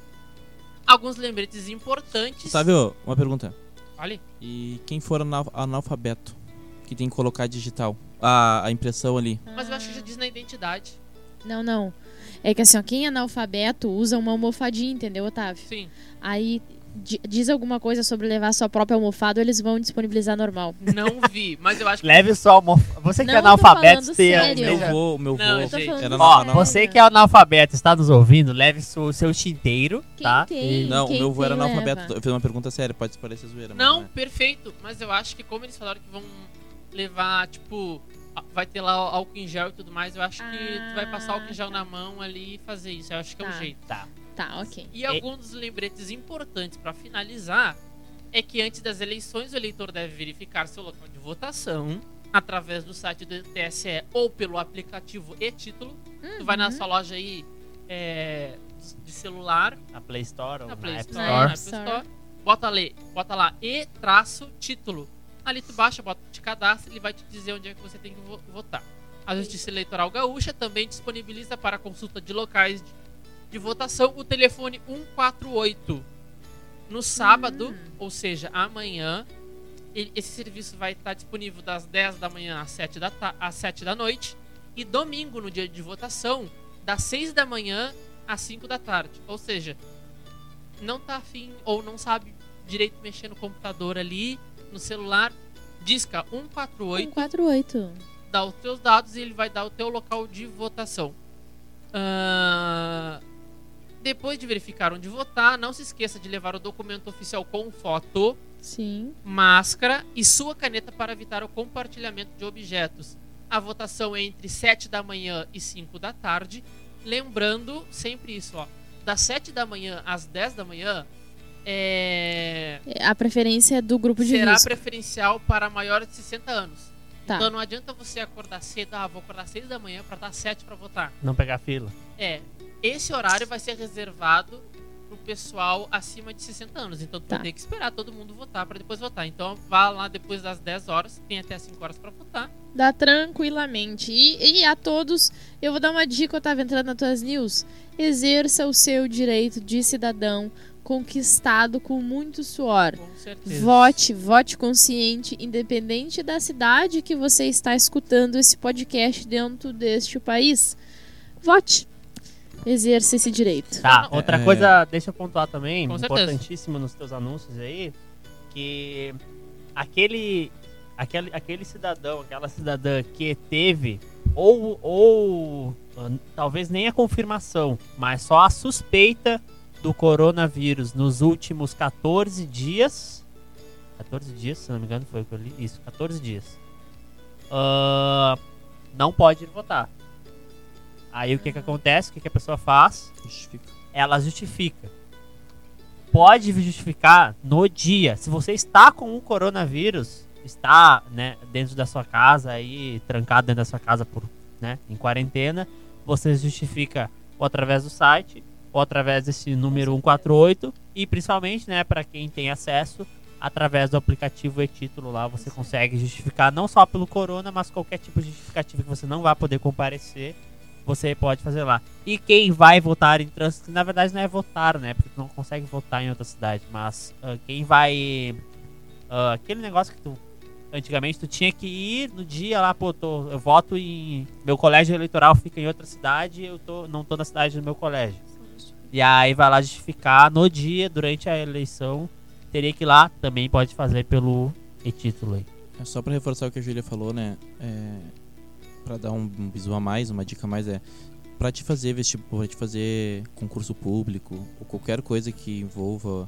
Speaker 6: Alguns lembretes importantes.
Speaker 3: Otávio, uma pergunta.
Speaker 6: Olha,
Speaker 3: E quem for anal- analfabeto, que tem que colocar digital, a, a impressão ali.
Speaker 6: mas eu acho que já diz na identidade.
Speaker 2: Não, não. É que assim, ó, quem é analfabeto usa uma almofadinha, entendeu, Otávio?
Speaker 6: Sim.
Speaker 2: Aí diz alguma coisa sobre levar sua própria almofada, eles vão disponibilizar normal.
Speaker 6: Não vi, mas eu acho que.
Speaker 5: Leve só almof... Você que
Speaker 2: Não,
Speaker 5: é analfabeto,
Speaker 2: sério.
Speaker 3: Meu vô, meu
Speaker 6: Não,
Speaker 3: vô.
Speaker 6: eu tô
Speaker 2: falando
Speaker 3: era
Speaker 6: sério.
Speaker 5: Ó, você que é analfabeto está nos ouvindo, leve o seu tinteiro,
Speaker 2: Quem
Speaker 5: tá?
Speaker 2: tem?
Speaker 3: Não, o meu vô era analfabeto.
Speaker 2: leva.
Speaker 3: Eu fiz uma pergunta séria, pode parecer zoeira. mas
Speaker 6: Não,
Speaker 3: é.
Speaker 6: perfeito. Mas eu acho que como eles falaram que vão levar, tipo, vai ter lá álcool em gel e tudo mais, eu acho que tu vai passar álcool em gel
Speaker 2: Ah,
Speaker 6: na mão ali e fazer isso. Eu acho que é
Speaker 2: Tá.
Speaker 6: o jeito.
Speaker 5: Tá.
Speaker 2: Tá, ok.
Speaker 6: E alguns dos lembretes importantes pra finalizar é que antes das eleições o eleitor deve verificar seu local de votação através do site do TSE ou pelo aplicativo e título. Tu vai na
Speaker 2: Uhum.
Speaker 6: sua loja aí é, de celular,
Speaker 5: Na Play Store ou
Speaker 6: na Play
Speaker 5: App
Speaker 6: Store,
Speaker 2: Na
Speaker 6: na
Speaker 5: Store.
Speaker 2: App Store.
Speaker 6: Store, bota, ali, bota lá e traço título. Ali tu baixa, bota, te cadastra, ele vai te dizer onde é que você tem que vo- votar. A Justiça Eleitoral Gaúcha também disponibiliza para consulta de locais de, de votação o telefone 148. No sábado,
Speaker 2: Hum.
Speaker 6: ou seja, amanhã, esse serviço vai estar disponível das 10 da manhã às 7 da, às 7 da noite. E domingo, no dia de votação, das 6 da manhã às 5 da tarde. Ou seja, não tá afim ou não sabe direito mexer no computador ali, no celular, disca 148,
Speaker 2: 148.
Speaker 6: dá os teus dados e ele vai dar o teu local de votação. Ah, depois de verificar onde votar, não se esqueça de levar o documento oficial com foto,
Speaker 2: Sim.
Speaker 6: máscara e sua caneta para evitar o compartilhamento de objetos. A votação é entre 7 da manhã e 5 da tarde. Lembrando sempre isso, ó. Das 7 da manhã às 10 da manhã é...
Speaker 2: A preferência é do grupo de
Speaker 6: será
Speaker 2: risco.
Speaker 6: preferencial para maiores de 60 anos.
Speaker 2: Tá.
Speaker 6: Então não adianta você acordar cedo, ah, vou acordar às 6 da manhã para dar 7 para votar.
Speaker 5: Não pegar fila.
Speaker 6: É, esse horário vai ser reservado pro pessoal acima de 60 anos. Então tu
Speaker 2: Tá.
Speaker 6: ter que esperar todo mundo votar para depois votar. Então vá lá depois das 10 horas, tem até 5 horas para votar.
Speaker 2: Dá tranquilamente. E, e a todos, eu vou dar uma dica, eu tava entrando nas tuas news. Exerça o seu direito de cidadão conquistado com muito suor.
Speaker 6: Com certeza.
Speaker 2: Vote, vote consciente, independente da cidade que você está escutando esse podcast dentro deste país. Vote. Exerça esse direito.
Speaker 5: Tá, outra
Speaker 3: É.
Speaker 5: coisa, deixa eu pontuar também,
Speaker 6: Com certeza.
Speaker 5: importantíssimo nos teus anúncios aí, que aquele, aquele, aquele cidadão, aquela cidadã que teve, ou, ou talvez nem a confirmação, mas só a suspeita do coronavírus nos últimos 14 dias. 14 dias, se não me engano, foi o que eu li. Isso, 14 dias. Ah, não pode ir votar. Aí o que que acontece? O que que a pessoa faz?
Speaker 3: Justifica.
Speaker 5: ela justifica. Pode justificar no dia. Se você está com o coronavírus, está né, dentro da sua casa aí, trancado dentro da sua casa por, né, em quarentena, você justifica ou através do site, ou através desse número 148, e principalmente, né, para quem tem acesso, através do aplicativo e título lá, você consegue justificar não só pelo corona, mas qualquer tipo de justificativa que você não vai poder comparecer, você pode fazer lá. E quem vai votar em trânsito, na verdade não é votar, né? Porque tu não consegue votar em outra cidade, mas ah, quem vai. ah, aquele negócio que tu. Antigamente tu tinha que ir no dia lá, pô, tô, eu voto em. Meu colégio eleitoral fica em outra cidade eu tô, não tô na cidade do meu colégio. E aí vai lá justificar no dia, durante a eleição. Teria que ir lá, também pode fazer pelo e-título aí.
Speaker 3: É só pra reforçar o que a Júlia falou, né? É, pra dar um, um bisu a mais, uma dica a mais é pra te fazer vestibular, pra te fazer concurso público ou qualquer coisa que envolva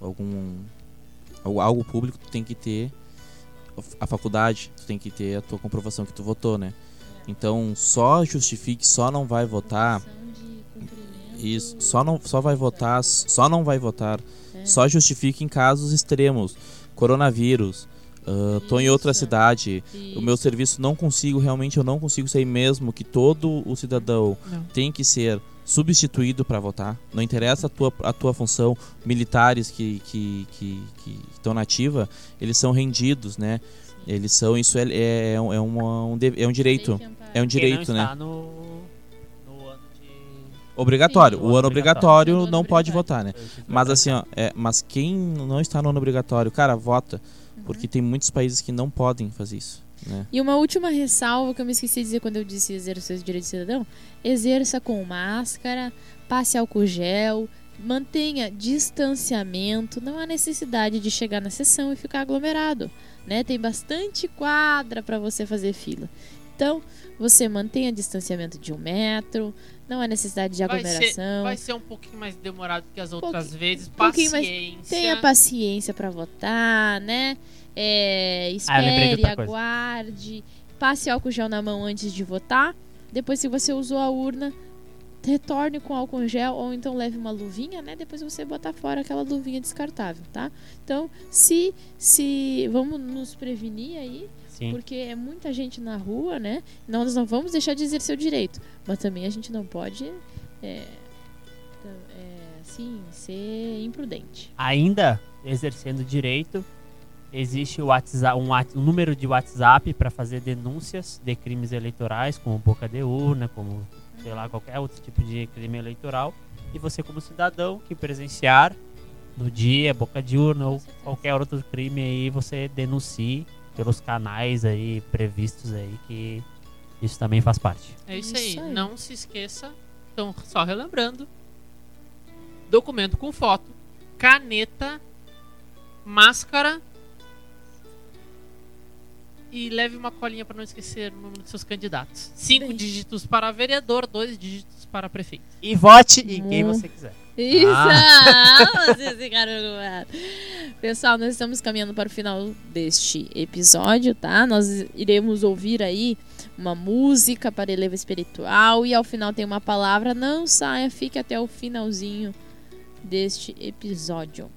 Speaker 3: algum algo público, tu tem que ter a faculdade, tu tem que ter a tua comprovação que tu votou, né? Então, só justifique, só não vai votar. Isso, só não só vai votar, só não vai votar.
Speaker 2: É.
Speaker 3: Só justifique em casos extremos. Coronavírus, ah, tô em outra
Speaker 2: Isso.
Speaker 3: cidade, o meu
Speaker 2: Isso.
Speaker 3: serviço não consigo, realmente eu não consigo sair mesmo que todo o cidadão
Speaker 6: Não.
Speaker 3: tem que ser substituído para votar. Não interessa a tua, a tua função, militares que que que que estão na ativa, eles são rendidos, né? Eles são isso é é, é, um, é uma- um, é um direito,
Speaker 2: que
Speaker 3: é um
Speaker 5: Quem
Speaker 3: direito,
Speaker 5: não
Speaker 3: né?
Speaker 5: está no, no ano de...
Speaker 3: Obrigatório.
Speaker 2: Sim,
Speaker 3: o ano
Speaker 5: obrigatório.
Speaker 3: não pode votar, né? Mas assim, ó, é, mas quem não está no ano obrigatório, cara, vota, Porque tem muitos países que não podem fazer isso, né?
Speaker 2: E uma última ressalva que eu me esqueci de dizer quando eu disse exercer os direitos de cidadão: exerça com máscara, passe álcool gel, mantenha distanciamento. Não há necessidade de chegar na sessão e ficar aglomerado, né? Tem bastante quadra para você fazer fila. Então, você mantenha distanciamento de um metro, não há necessidade de
Speaker 6: Vai ser,
Speaker 2: aglomeração.
Speaker 6: vai ser um pouquinho mais demorado que as outras
Speaker 2: Pouquinho-
Speaker 6: vezes.
Speaker 2: pouquinho mais-
Speaker 6: Paciência.
Speaker 2: Tenha paciência para votar, né? É,
Speaker 5: Ah,
Speaker 2: espere,
Speaker 5: coisa.
Speaker 2: aguarde, passe álcool gel na mão antes de votar. Depois, se você usou a urna, retorne com álcool gel ou então leve uma luvinha, né? Depois você botar fora aquela luvinha descartável, tá? Então, se se vamos nos prevenir aí,
Speaker 5: Sim.
Speaker 2: porque é muita gente na rua, né? Não, nós não vamos deixar de exercer o direito, mas também a gente não pode, é, é, assim, ser imprudente.
Speaker 5: Ainda exercendo o direito, existe o WhatsApp, um, um número de WhatsApp para fazer denúncias de crimes eleitorais, como boca de urna, como sei lá qualquer outro tipo de crime eleitoral. E você, como cidadão que presenciar no dia boca de urna ou qualquer outro crime aí, você denuncie pelos canais aí previstos aí que isso também faz parte.
Speaker 6: É isso,
Speaker 2: Isso
Speaker 6: aí.
Speaker 2: aí.
Speaker 6: Não se esqueça. Então, só relembrando: documento com foto, caneta, máscara. E leve uma colinha para não esquecer o nome dos seus candidatos. Cinco
Speaker 2: Bem.
Speaker 6: dígitos para vereador, dois dígitos para prefeito.
Speaker 5: E vote em quem
Speaker 2: Mu-
Speaker 5: você quiser.
Speaker 2: Isso!
Speaker 5: Ah.
Speaker 2: Pessoal, nós estamos caminhando para o final deste episódio, tá? Nós iremos ouvir aí uma música para eleva espiritual e ao final tem uma palavra. Não saia, fique até o finalzinho deste episódio.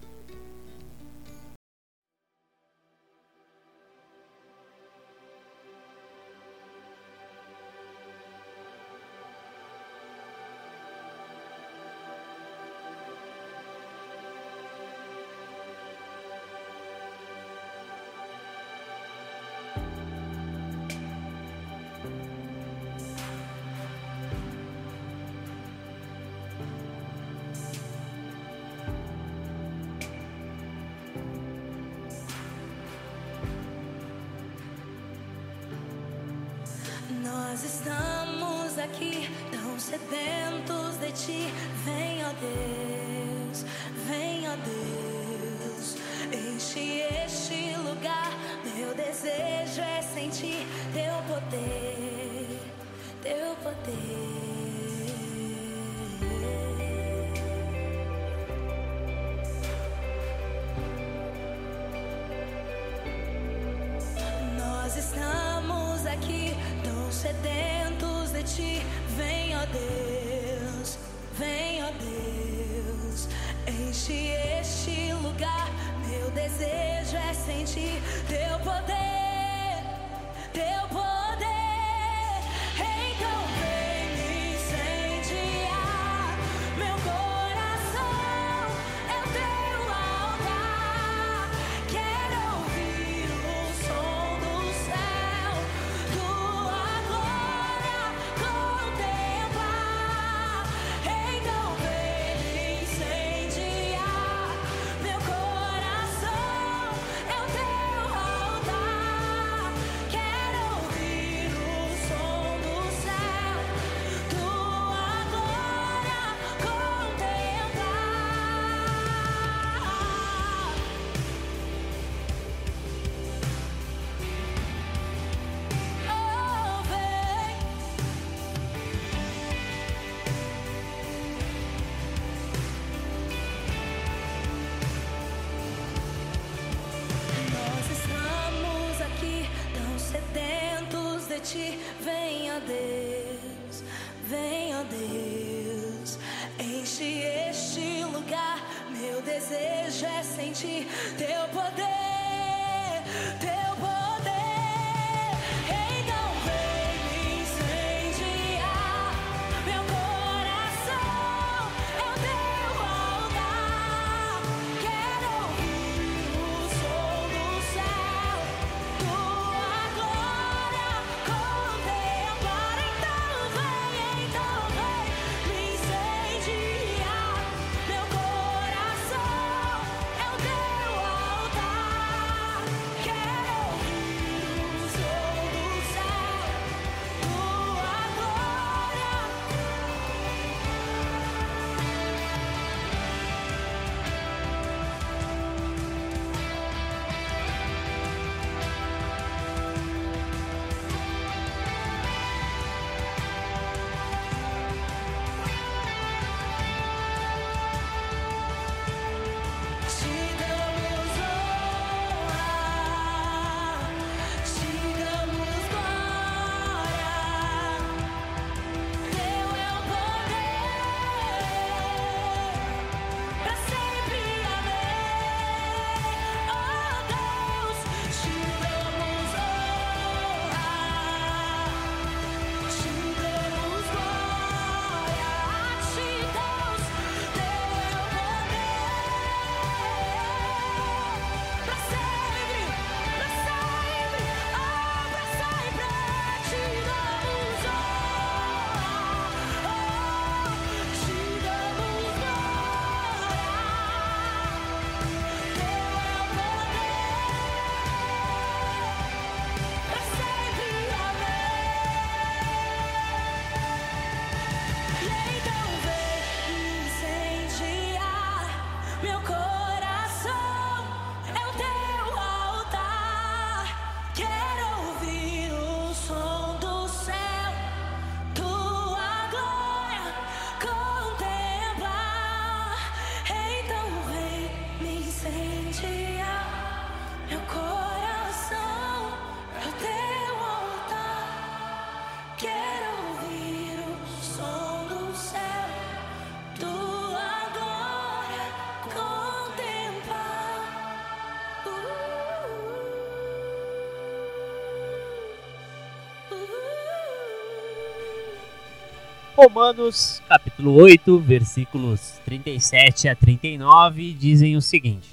Speaker 5: Romanos, capítulo 8, versículos 37 a 39, dizem o seguinte: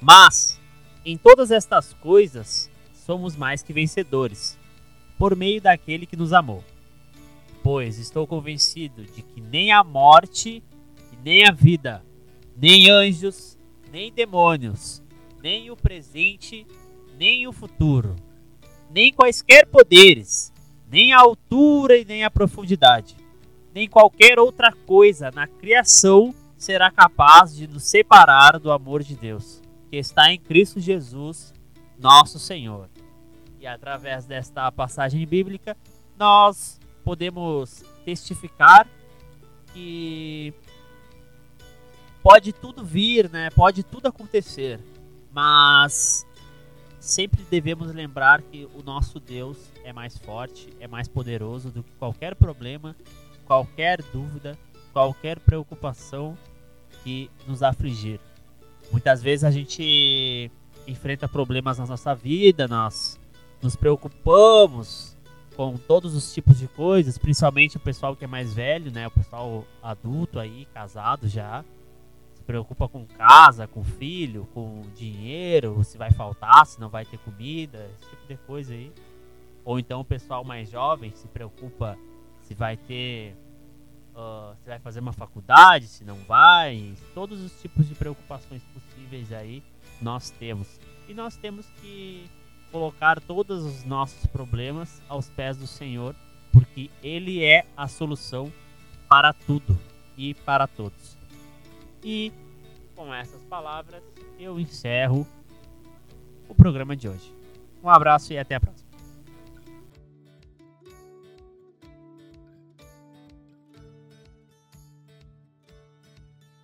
Speaker 5: Mas, em todas estas coisas, somos mais que vencedores, por meio daquele que nos amou. Pois estou convencido de que nem a morte, nem a vida, nem anjos, nem demônios, nem o presente, nem o futuro, nem quaisquer poderes, nem a altura e nem a profundidade, nem qualquer outra coisa na criação será capaz de nos separar do amor de Deus, que está em Cristo Jesus, nosso Senhor. E através desta passagem bíblica, nós podemos testificar que pode tudo vir, né? Pode tudo acontecer, mas sempre devemos lembrar que o nosso Deus é mais forte, é mais poderoso do que qualquer problema, qualquer dúvida, qualquer preocupação que nos afligir. Muitas vezes a gente enfrenta problemas na nossa vida, nós nos preocupamos com todos os tipos de coisas, principalmente o pessoal que é mais velho, né? O pessoal adulto aí, casado já. Preocupa com casa, com filho, com dinheiro, se vai faltar, se não vai ter comida, esse tipo de coisa aí. Ou então o pessoal mais jovem se preocupa se vai ter. ah, se vai fazer uma faculdade, se não vai. Todos os tipos de preocupações possíveis aí nós temos. E nós temos que colocar todos os nossos problemas aos pés do Senhor, porque Ele é a solução para tudo e para todos. E com essas palavras eu encerro o programa de hoje. Um abraço e até a próxima.